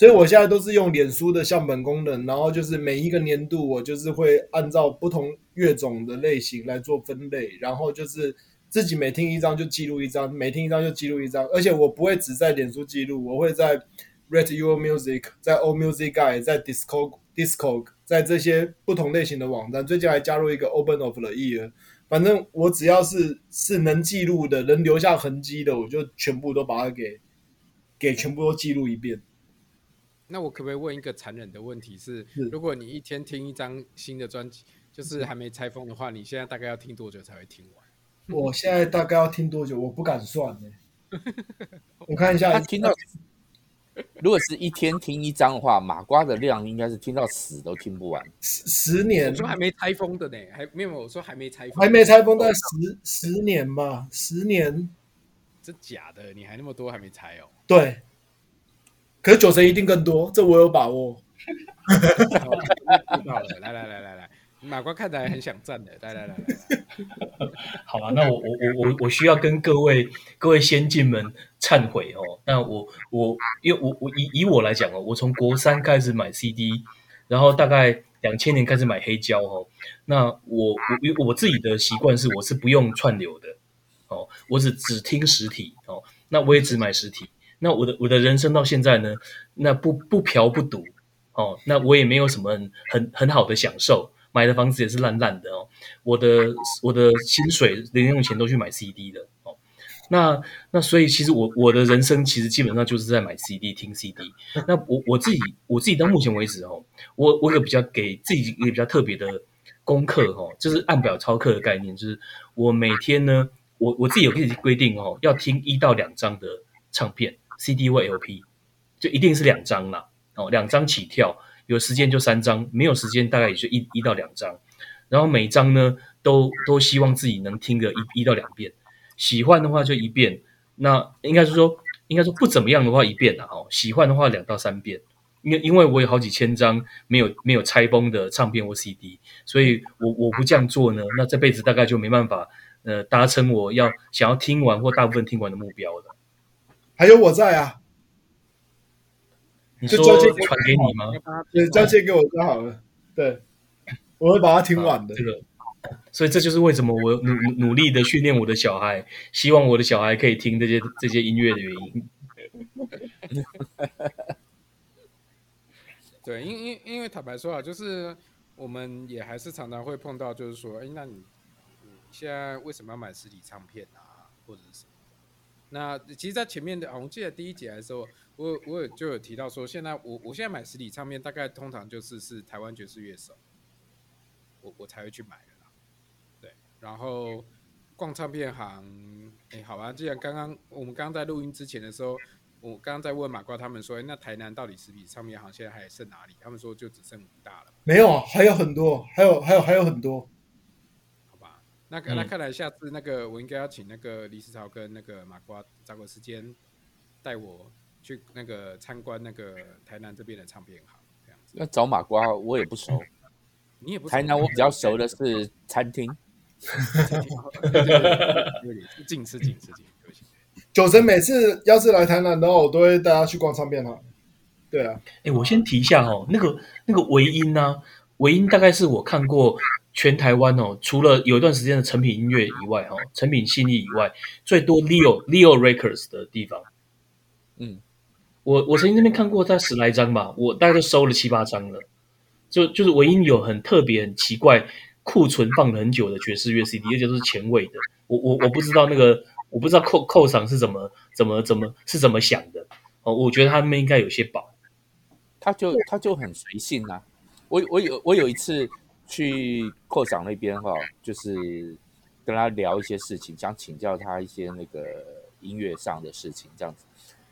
所以我现在都是用脸书的相本功能，然后就是每一个年度我就是会按照不同乐种的类型来做分类，然后就是自己每听一张就记录一张，每听一张就记录一张，而且我不会只在脸书记录，我会在。Rate Your Music，在 All Music Guy 在 Disco Disco 在这些不同类型的网站，最近还加入一个 Open of the Ear。反正我只要是是能记录的，能留下痕迹的，我就全部都把它给给全部都记录一遍。那我可不可以问一个残忍的问题是：是如果你一天听一张新的专辑，就是还没拆封的话，你现在大概要听多久才会听完？我现在大概要听多久？我不敢算呢。我看一下，他听到。如果是一天听一张的话，马瓜的量应该是听到死都听不完。十十年，我说还没拆封的呢，还没有。我说还没拆封，还没拆封，大概十十年吧，十年。这假的，你还那么多还没拆哦？对。可是九成一定更多，这我有把握。知道了，来来来来来。马瓜看起来很想赞的，来来来来，好了，那我我我我我需要跟各位各位先进们忏悔哦。那我我因为我我以以我来讲哦，我从国三开始买 CD，然后大概两千年开始买黑胶哦。那我我因为我自己的习惯是我是不用串流的哦，我只只听实体哦。那我也只买实体。那我的我的人生到现在呢，那不不嫖不赌哦，那我也没有什么很很好的享受。买的房子也是烂烂的哦，我的我的薪水零用钱都去买 CD 的哦，那那所以其实我我的人生其实基本上就是在买 CD 听 CD。那我我自己我自己到目前为止哦，我我有比较给自己一个比较特别的功课哦，就是按表操课的概念，就是我每天呢，我我自己有可以规定哦，要听一到两张的唱片 CD 或 LP，就一定是两张啦哦，两张起跳。有时间就三张，没有时间大概也就一一到两张，然后每张呢都都希望自己能听个一一到两遍，喜欢的话就一遍，那应该是说应该说不怎么样的话一遍了哈，喜欢的话两到三遍，因为因为我有好几千张没有没有拆封的唱片或 CD，所以我我不这样做呢，那这辈子大概就没办法呃达成我要想要听完或大部分听完的目标了。还有我在啊。你说传给你吗？对，交接给我就好了。对，我会把它听完的。这个，所以这就是为什么我努努力的训练我的小孩，希望我的小孩可以听这些这些音乐的原因。对，因因因为坦白说啊，就是我们也还是常常会碰到，就是说，哎，那你你现在为什么要买实体唱片啊，或者是什么？那其实，在前面的，我记得第一节的时候。我我有就有提到说，现在我我现在买实体唱片，大概通常就是是台湾爵士乐手，我我才会去买的啦。对，然后逛唱片行，哎，好吧，既然刚刚我们刚刚在录音之前的时候，我刚刚在问马瓜他们说，哎，那台南到底实体唱片行现在还剩哪里？他们说就只剩五大了。没有啊，还有很多，还有还有还有很多。那那看来下次那个我应该要请那个李思潮跟那个马瓜找个时间带我。去那个参观那个台南这边的唱片行这样子。那找马瓜我也不熟，你也不熟台南我比较熟的是餐厅。有点近吃近吃近，对不起。酒神每次要是来台南的话，我都会带他去逛唱片行。对啊，哎、欸，我先提一下哦，那个那个维音呢、啊？维音大概是我看过全台湾哦，除了有一段时间的成品音乐以外，哈，成品信义以外，最多 Leo Leo Records 的地方。嗯，我我曾经那边看过在十来张吧，我大概都收了七八张了。就就是唯一有很特别、很奇怪。库存放了很久的爵士乐 CD，而且都是前卫的。我我我不知道那个，我不知道扣扣赏是怎么怎么怎么是怎么想的。哦，我觉得他们应该有些宝。他就他就很随性啊。我我有我有一次去扣赏那边哈，就是跟他聊一些事情，想请教他一些那个音乐上的事情这样子。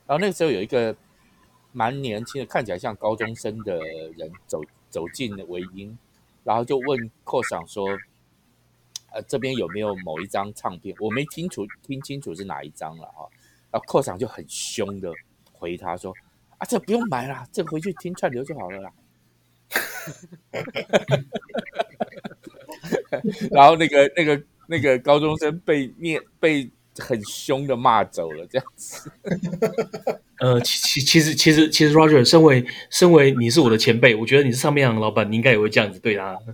然后那个时候有一个蛮年轻的，看起来像高中生的人走走进维音。然后就问寇桑说：“呃，这边有没有某一张唱片？我没清楚听清楚是哪一张了哈。”然后寇桑就很凶的回他说：“啊，这不用买啦，这回去听串流就好了啦。” 然后那个那个那个高中生被面被很凶的骂走了，这样子。呃，其其实其实其实 Roger，身为身为你是我的前辈，我觉得你是上面的老板，你应该也会这样子对他。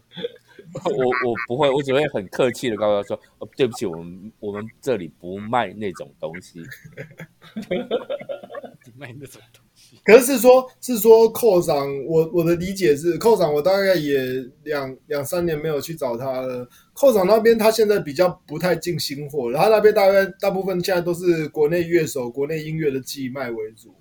我我不会，我只会很客气的告诉他说：“哦，对不起，我们我们这里不卖那种东西。”卖那种东西。可是是说，是说寇长，我我的理解是，寇长我大概也两两三年没有去找他了。寇长那边他现在比较不太进新货，然后那边大概大部分现在都是国内乐手、国内音乐的寄卖为主。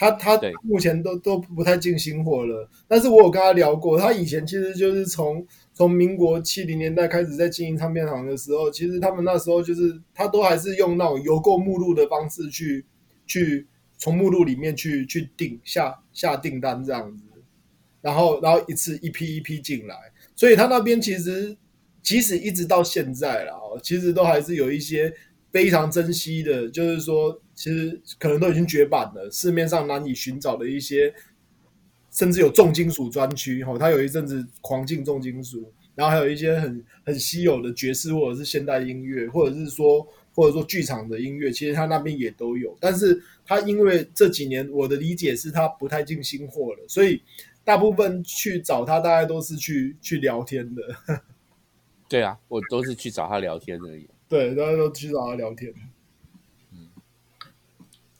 他他目前都都不太进新货了。但是我有跟他聊过，他以前其实就是从从民国七零年代开始在经营唱片行的时候，其实他们那时候就是他都还是用那种邮购目录的方式去去从目录里面去去订下下订单这样子，然后然后一次一批一批进来，所以他那边其实。即使一直到现在了，其实都还是有一些非常珍惜的，就是说，其实可能都已经绝版了，市面上难以寻找的一些，甚至有重金属专区，哈，他有一阵子狂进重金属，然后还有一些很很稀有的爵士或者是现代音乐，或者是说或者说剧场的音乐，其实他那边也都有，但是他因为这几年我的理解是他不太进新货了，所以大部分去找他，大概都是去去聊天的。对啊，我都是去找他聊天而已。对，大家都去找他聊天。嗯，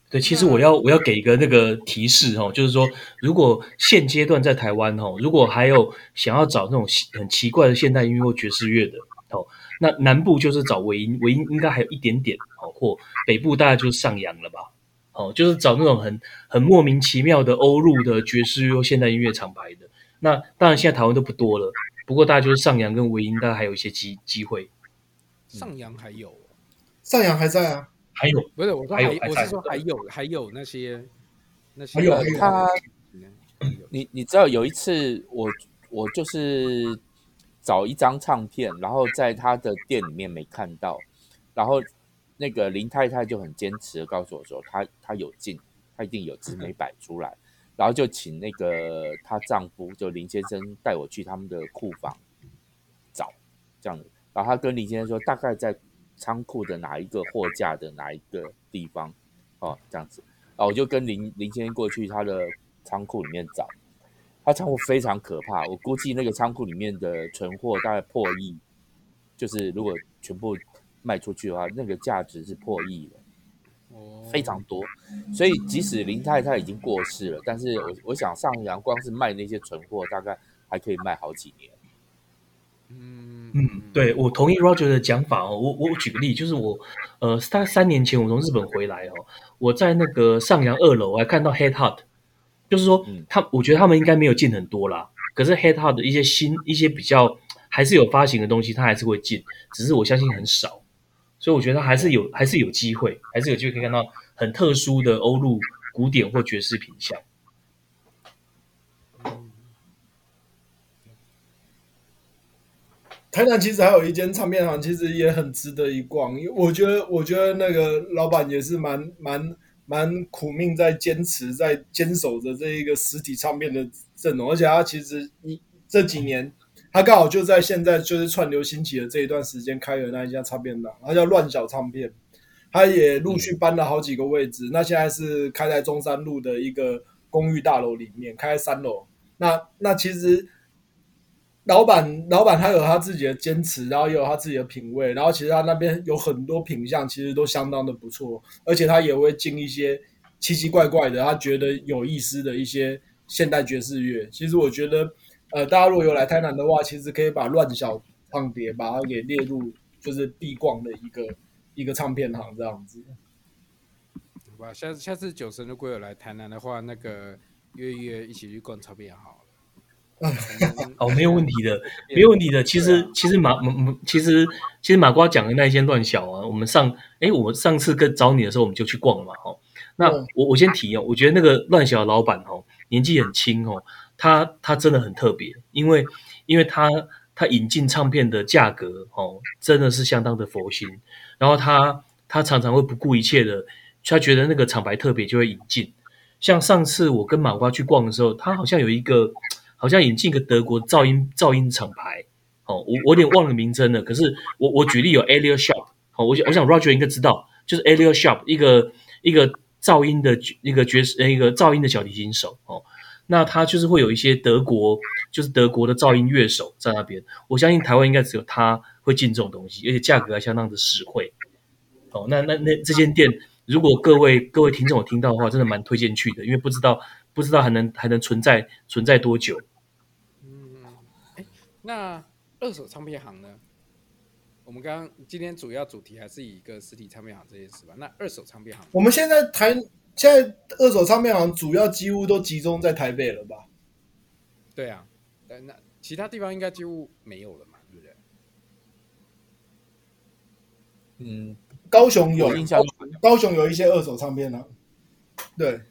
对，其实我要我要给一个那个提示哦，就是说，如果现阶段在台湾哦，如果还有想要找那种很奇怪的现代音乐或爵士乐的哦，那南部就是找尾音，尾音应该还有一点点哦，或北部大概就是上扬了吧？哦，就是找那种很很莫名其妙的欧陆的爵士乐、现代音乐厂牌的。那当然，现在台湾都不多了。不过，大家就是上扬跟尾音，大概还有一些机机会。上扬还有，上扬还在啊？还有？不是，我说还，还有我是说还有，还有那些那些。还有他，你你知道有一次，我我就是找一张唱片，然后在他的店里面没看到，然后那个林太太就很坚持的告诉我说，她她有进，她一定有，只没摆出来。然后就请那个她丈夫，就林先生带我去他们的库房找这样子。然后她跟林先生说，大概在仓库的哪一个货架的哪一个地方哦，这样子。然后我就跟林林先生过去他的仓库里面找，他仓库非常可怕，我估计那个仓库里面的存货大概破亿，就是如果全部卖出去的话，那个价值是破亿的。非常多，所以即使林太太已经过世了，但是我我想上扬光是卖那些存货，大概还可以卖好几年。嗯嗯，对，我同意 Roger 的讲法哦。我我举个例，就是我呃，大概三年前我从日本回来哦，我在那个上扬二楼我还看到 Head Hut，就是说他我觉得他们应该没有进很多啦，可是 Head Hut 的一些新一些比较还是有发行的东西，他还是会进，只是我相信很少。所以我觉得还是有，还是有机会，还是有机会可以看到很特殊的欧陆古典或爵士品相。台南其实还有一间唱片行，其实也很值得一逛。因为我觉得，我觉得那个老板也是蛮蛮蛮苦命在坚持在坚守着这一个实体唱片的阵容，而且他其实一这几年他刚好就在现在就是串流兴起的这一段时间开了那一家唱片档，他叫乱小唱片，他也陆续搬了好几个位置，那现在是开在中山路的一个公寓大楼里面，开在三楼，那那其实。老板，老板他有他自己的坚持，然后也有他自己的品味，然后其实他那边有很多品相，其实都相当的不错，而且他也会进一些奇奇怪怪的，他觉得有意思的一些现代爵士乐。其实我觉得，呃，大家如果有来台南的话，其实可以把乱小唱碟把它给列入就是必逛的一个一个唱片行这样子。哇，下次下次酒神如果有来台南的话，那个约一约一起去逛唱片好了。哦，没有问题的，没有问题的。其实，其实马马，其实其实马瓜讲的那一间乱小啊，我们上，哎，我上次跟找你的时候，我们就去逛了嘛，哦。那我我先提哦，我觉得那个乱小的老板哦，年纪很轻哦，他他真的很特别，因为因为他他引进唱片的价格哦，真的是相当的佛心。然后他他常常会不顾一切的，他觉得那个厂牌特别就会引进。像上次我跟马瓜去逛的时候，他好像有一个。好像引进个德国噪音噪音厂牌，哦，我我有点忘了名称了。可是我我举例有 Alio Shop，哦，我想我想 Roger 应该知道，就是 Alio Shop 一个一个噪音的一个爵士一个噪音的小提琴手，哦，那他就是会有一些德国就是德国的噪音乐手在那边。我相信台湾应该只有他会进这种东西，而且价格还相当的实惠。哦，那那那这间店，如果各位各位听众有听到的话，真的蛮推荐去的，因为不知道不知道还能还能存在存在多久。那二手唱片行呢？我们刚刚今天主要主题还是以一个实体唱片行这件事吧。那二手唱片行，我们现在台现在二手唱片行主要几乎都集中在台北了吧？对啊，但那其他地方应该几乎没有了嘛，对不对？嗯，高雄有，高雄有一些二手唱片啊，对。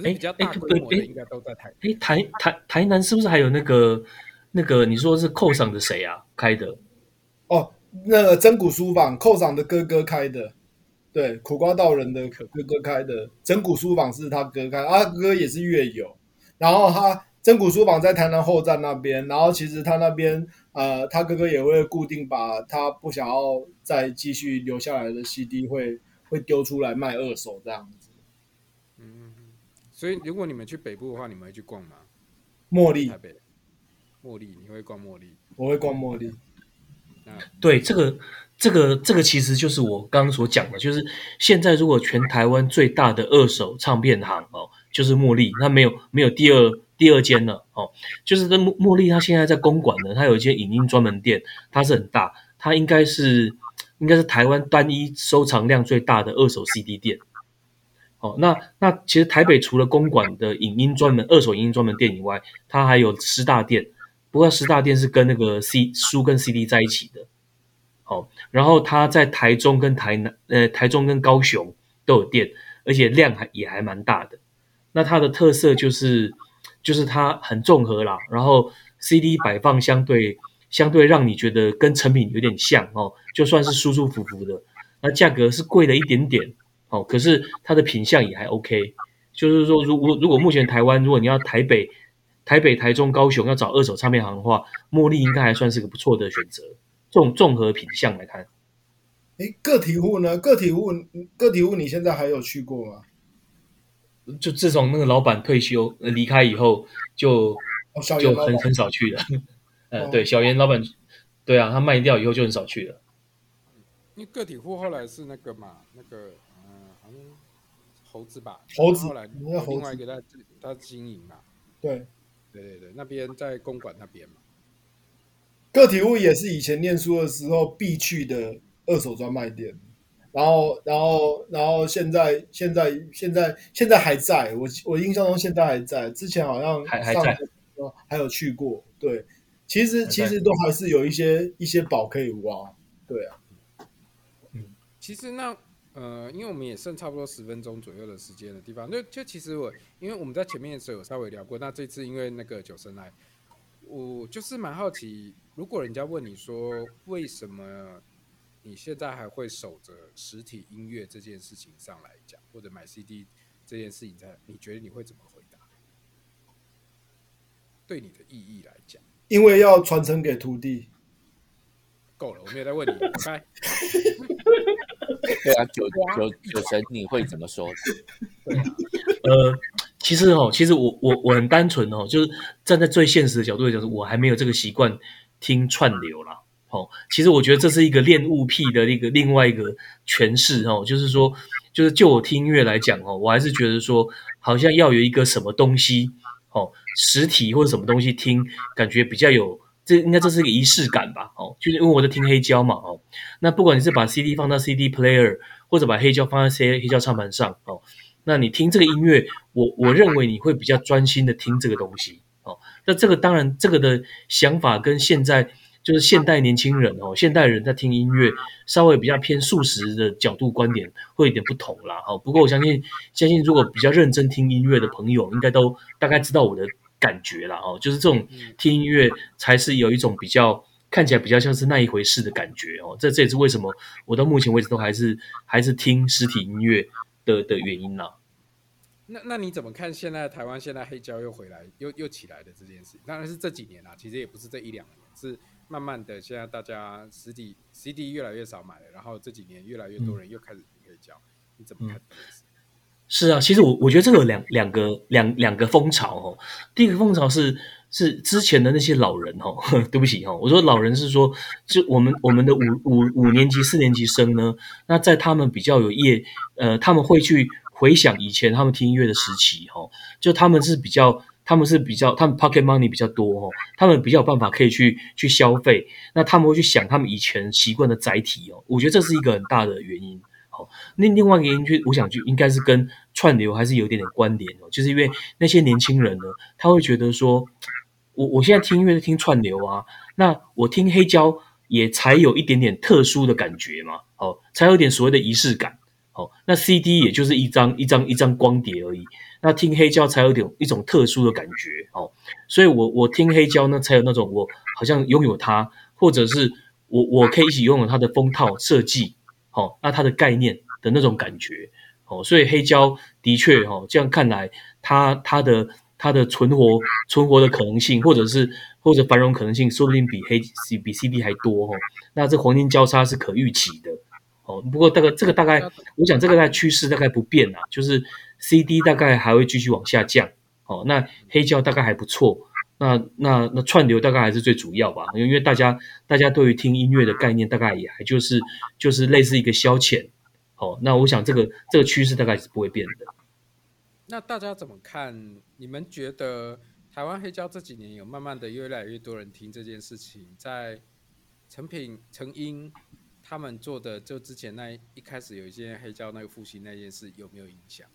可是比较大规模的应该都在台。哎，台台台南是不是还有那个那个你说是寇赏的谁啊开的？哦，那个真古书坊，寇赏的哥哥开的。对，苦瓜道人的哥哥开的真古书坊是他哥开，他哥哥也是乐友。然后他真古书坊在台南后站那边，然后其实他那边呃，他哥哥也会固定把他不想要再继续留下来的 CD 会会丢出来卖二手这样子。所以，如果你们去北部的话，你们会去逛吗？茉莉，台北，茉莉，你会逛茉莉？我会逛茉莉。对，这个，这个，这个其实就是我刚刚所讲的，就是现在如果全台湾最大的二手唱片行哦，就是茉莉，它没有没有第二第二间了哦。就是这茉茉莉，它现在在公馆呢，它有一间影音专门店，它是很大，它应该是应该是台湾单一收藏量最大的二手 CD 店。哦，那那其实台北除了公馆的影音专门二手影音专门店以外，它还有师大店。不过师大店是跟那个 C 书跟 CD 在一起的。好，然后它在台中跟台南，呃，台中跟高雄都有店，而且量还也还蛮大的。那它的特色就是就是它很综合啦，然后 CD 摆放相对相对让你觉得跟成品有点像哦，就算是舒舒服服的。那价格是贵了一点点。哦，可是它的品相也还 OK，就是说，如果如果目前台湾，如果你要台北、台北、台中、高雄要找二手唱片行的话，茉莉应该还算是个不错的选择。综综合品相来看，诶，个体户呢？个体户，个体户，你现在还有去过吗？就自从那个老板退休离开以后，就、哦、就很很少去了。呃，对，小严老板，对啊，他卖掉以后就很少去了。因为个体户后来是那个嘛，那个。猴子吧，猴子后来另外一个他他经营嘛，对，对对对，那边在公馆那边嘛。个体户也是以前念书的时候必去的二手专卖店，然后然后然后现在现在现在现在还在，我我印象中现在还在，之前好像还还在，还有去过，对，其实其实都还是有一些一些宝可以挖，对啊，嗯，其实那。呃，因为我们也剩差不多十分钟左右的时间的地方，就就其实我，因为我们在前面的时候有稍微聊过，那这次因为那个酒神来，我就是蛮好奇，如果人家问你说为什么你现在还会守着实体音乐这件事情上来讲，或者买 CD 这件事情在，你觉得你会怎么回答？对你的意义来讲，因为要传承给徒弟。够了，我没有再问你，拜。对啊，九九九神，你会怎么说？对啊，呃，其实哦，其实我我我很单纯哦，就是站在最现实的角度来讲，我还没有这个习惯听串流啦。哦，其实我觉得这是一个恋物癖的一个另外一个诠释哦，就是说，就是就我听音乐来讲哦，我还是觉得说，好像要有一个什么东西哦，实体或者什么东西听，感觉比较有。这应该这是个仪式感吧？哦，就是因为我在听黑胶嘛，哦，那不管你是把 CD 放到 CD player，或者把黑胶放在黑黑胶唱盘上，哦，那你听这个音乐，我我认为你会比较专心的听这个东西，哦，那这个当然这个的想法跟现在就是现代年轻人哦，现代人在听音乐稍微比较偏速食的角度观点会有点不同啦，哦，不过我相信相信如果比较认真听音乐的朋友，应该都大概知道我的。感觉了哦，就是这种听音乐才是有一种比较看起来比较像是那一回事的感觉哦。这这也是为什么我到目前为止都还是还是听实体音乐的的原因呢。那那你怎么看现在台湾现在黑胶又回来又又起来的这件事？当然是这几年啦，其实也不是这一两年，是慢慢的现在大家实体 CD 越来越少买了，然后这几年越来越多人又开始听黑胶，你怎么看这件事？是啊，其实我我觉得这个两两个两两个风潮哦。第一个风潮是是之前的那些老人哦，对不起哦，我说老人是说，就我们我们的五五五年级四年级生呢，那在他们比较有业，呃，他们会去回想以前他们听音乐的时期哦，就他们是比较他们是比较他们 pocket money 比较多哦，他们比较有办法可以去去消费，那他们会去想他们以前习惯的载体哦，我觉得这是一个很大的原因。那另外一个原因，就我想就应该是跟串流还是有点点关联哦，就是因为那些年轻人呢，他会觉得说，我我现在听音乐是听串流啊，那我听黑胶也才有一点点特殊的感觉嘛，哦，才有点所谓的仪式感，哦，那 CD 也就是一张一张一张光碟而已，那听黑胶才有点一种特殊的感觉，哦，所以我我听黑胶呢，才有那种我好像拥有它，或者是我我可以一起拥有它的封套设计。好，那它的概念的那种感觉，哦，所以黑胶的确，哦，这样看来，它它的它的存活存活的可能性，或者是或者繁荣可能性，说不定比黑比 CD 还多，哦，那这黄金交叉是可预期的，哦，不过大概这个大概，我想这个大概趋势大概不变啊，就是 CD 大概还会继续往下降，哦，那黑胶大概还不错。那那那串流大概还是最主要吧，因为大家大家对于听音乐的概念大概也还就是就是类似一个消遣，哦，那我想这个这个趋势大概是不会变的。那大家怎么看？你们觉得台湾黑胶这几年有慢慢的越来越多人听这件事情，在成品成音他们做的就之前那一开始有一些黑胶那个复兴那件事有没有影响？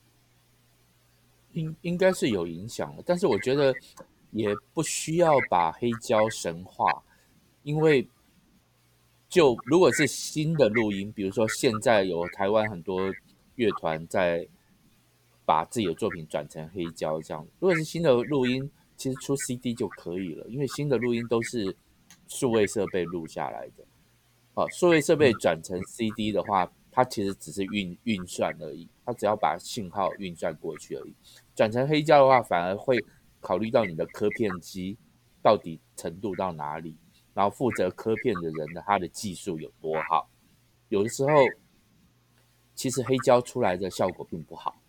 应应该是有影响的，但是我觉得。也不需要把黑胶神化，因为就如果是新的录音，比如说现在有台湾很多乐团在把自己的作品转成黑胶这样，如果是新的录音，其实出 CD 就可以了，因为新的录音都是数位设备录下来的。好，数位设备转成 CD 的话，它其实只是运运算而已，它只要把信号运算过去而已。转成黑胶的话，反而会。考虑到你的刻片机到底程度到哪里，然后负责刻片的人的他的技术有多好，有的时候其实黑胶出来的效果并不好。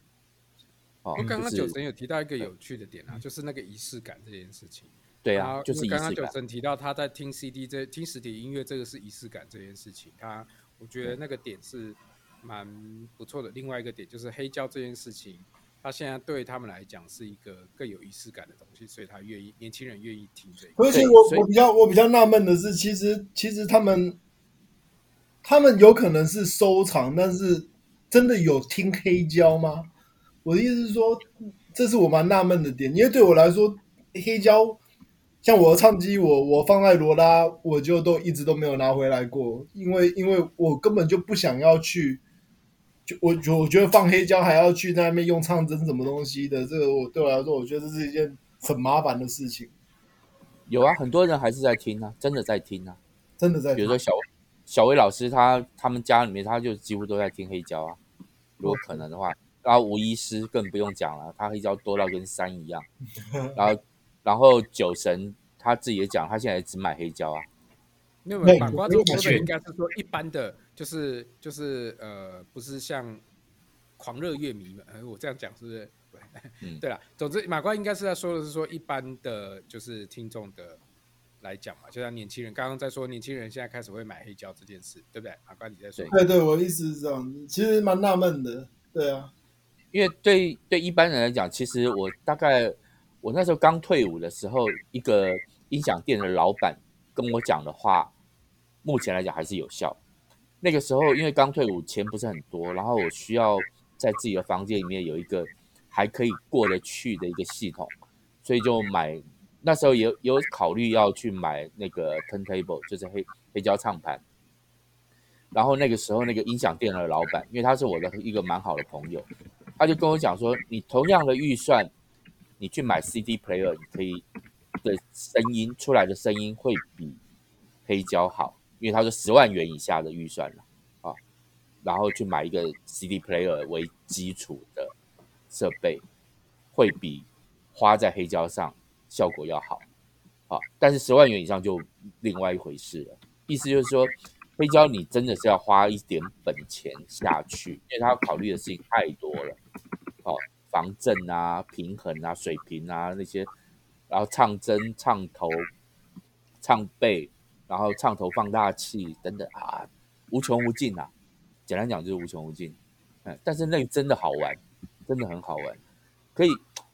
哦，刚刚九神有提到一个有趣的点啊，就是那个仪式感这件事情。对啊，就是刚刚九神提到他在听 CD 这听实体音乐，这个是仪式感这件事情，他我觉得那个点是蛮不错的。另外一个点就是黑胶这件事情。他现在对他们来讲是一个更有仪式感的东西，所以他愿意年轻人愿意听这个。而且我我比较我比较纳闷的是，其实其实他们他们有可能是收藏，但是真的有听黑胶吗？我的意思是说，这是我蛮纳闷的点，因为对我来说，黑胶像我的唱机，我我放在罗拉，我就都一直都没有拿回来过，因为因为我根本就不想要去。就我觉我觉得放黑胶还要去在那边用唱针什么东西的，这个我对我来说，我觉得这是一件很麻烦的事情。有啊，很多人还是在听啊，真的在听啊，真的在听。比如说小小薇老师他他们家里面他就几乎都在听黑胶啊，如果可能的话，然后吴医师更不用讲了，他黑胶多到跟山一样，然后然后酒神他自己也讲，他现在只买黑胶啊。没有，马瓜这个说的应该是说一般的，就是就是呃，不是像狂热乐迷们，呃，我这样讲是不是？对，嗯、对了，总之马关应该是在说的是说一般的，就是听众的。来讲嘛，就像年轻人刚刚在说，年轻人现在开始会买黑胶这件事，对不对？马关你在说？对对，我的意思是这样子，其实蛮纳闷的，对啊，因为对对一般人来讲，其实我大概我那时候刚退伍的时候，一个音响店的老板跟我讲的话，目前来讲还是有效。那个时候因为刚退伍，钱不是很多，然后我需要在自己的房间里面有一个还可以过得去的一个系统，所以就买。那时候有有考虑要去买那个 turntable，就是黑黑胶唱盘。然后那个时候那个音响店的老板，因为他是我的一个蛮好的朋友，他就跟我讲说：“你同样的预算，你去买 CD player，你可以的声音出来的声音会比黑胶好，因为他说十万元以下的预算了啊，然后去买一个 CD player 为基础的设备，会比花在黑胶上。”效果要好，啊，但是十万元以上就另外一回事了。意思就是说，黑胶你真的是要花一点本钱下去，因为他要考虑的事情太多了。好，防震啊、平衡啊、水平啊那些，然后唱针、唱头、唱背，然后唱头放大器等等啊，无穷无尽啊。简单讲就是无穷无尽。嗯，但是那个真的好玩，真的很好玩，可以。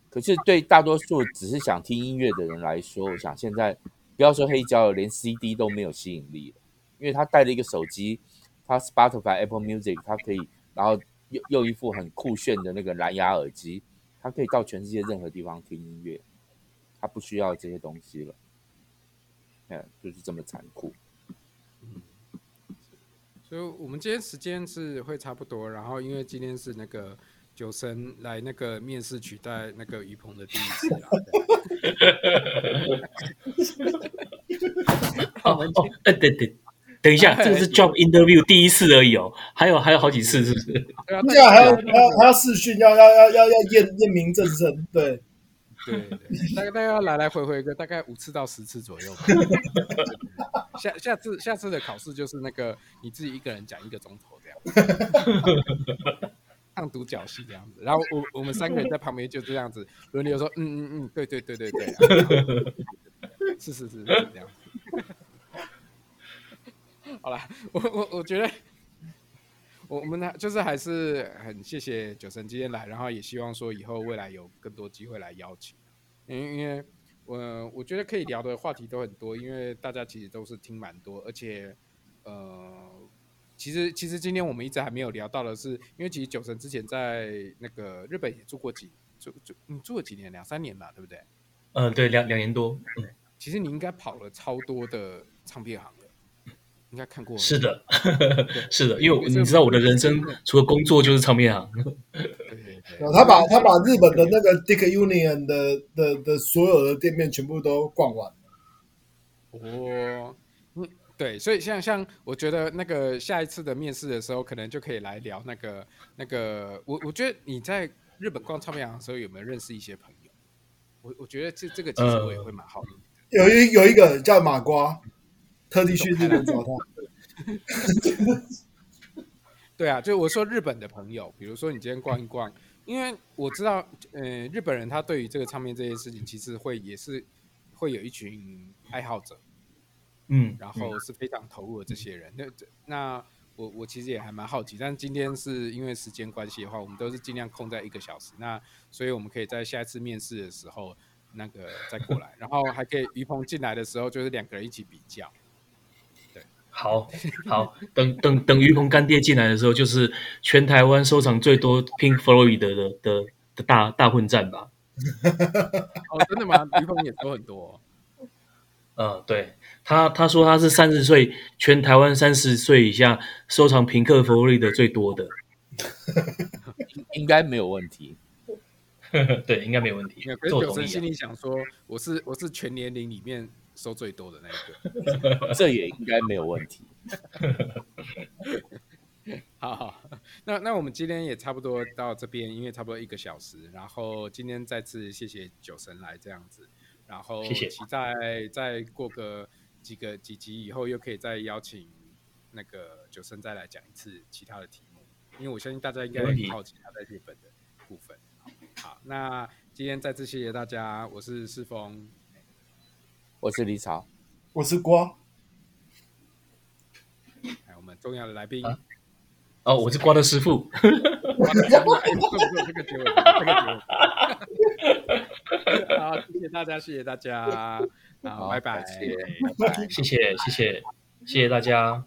可是对大多数只是想听音乐的人来说，我想现在不要说黑胶了，连 CD 都没有吸引力了，因为他带了一个手机，他 Spotify、Apple Music，他可以，然后又又一副很酷炫的那个蓝牙耳机，他可以到全世界任何地方听音乐，他不需要这些东西了，嗯，就是这么残酷。嗯，所以我们今天时间是会差不多，然后因为今天是那个。九神来那个面试取代那个于鹏的第一次啊！哦哦，哎对对，等一下，这个是 job interview 第一次而已哦，还有还有好几次是不是？对啊，还要还要还要试训，要要要要要验验明正身，对对对，大概大概要来来回回个大概五次到十次左右吧。下下次下次的考试就是那个你自己一个人讲一个钟头这样。唱独角戏这样子，然后我我们三个人在旁边就这样子轮流说，嗯嗯嗯，对对对对对，是是是是这样子。好了，我我我觉得，我我们呢就是还是很谢谢九神今天来，然后也希望说以后未来有更多机会来邀请，因为因为我我觉得可以聊的话题都很多，因为大家其实都是听蛮多，而且呃。其实，其实今天我们一直还没有聊到的是，因为其实九神之前在那个日本也住过几住住，你住了几年？两三年吧，对不对？嗯，对，两两年多。嗯，其实你应该跑了超多的唱片行的，应该看过。是的，是的，因为你知道我的人生除了工作就是唱片行。他把他把日本的那个 Dick Union 的的的所有的店面全部都逛完了。哦。对，所以像像我觉得那个下一次的面试的时候，可能就可以来聊那个那个。我我觉得你在日本逛唱片行的时候，有没有认识一些朋友？我我觉得这这个其实我也会蛮好奇的。有一有一个叫马瓜，特地去日本找他。对啊，就我说日本的朋友，比如说你今天逛一逛，因为我知道，呃，日本人他对于这个唱片这件事情，其实会也是会有一群爱好者。嗯，然后是非常投入的这些人，嗯、那那我我其实也还蛮好奇，但今天是因为时间关系的话，我们都是尽量空在一个小时，那所以我们可以在下一次面试的时候那个再过来，然后还可以于鹏进来的时候就是两个人一起比较。对，好，好，等等等于鹏干爹进来的时候，就是全台湾收藏最多 Pink Floyd 的的的，的大大混战吧？哦，真的吗？于鹏也收很多、哦。嗯，对。他他说他是三十岁，全台湾三十岁以下收藏平克·弗洛伊德最多的，应该没有问题。对，应该没有问题。可是酒神心里想说，我是我是全年龄里面收最多的那一个，这也应该没有问题。好好，那那我们今天也差不多到这边，因为差不多一个小时。然后今天再次谢谢酒神来这样子，然后期待再过个几个几集以后，又可以再邀请那个酒神再来讲一次其他的题目，因为我相信大家应该很好奇他在日本的部分。好，那今天再次谢谢大家，我是世峰，我是李草，我是瓜，还有我们重要的来宾。啊哦，我是瓜的师傅。这个结尾，这个结尾。好，谢谢大家，谢谢大家，好，拜拜，谢谢，谢谢，谢谢，谢谢大家。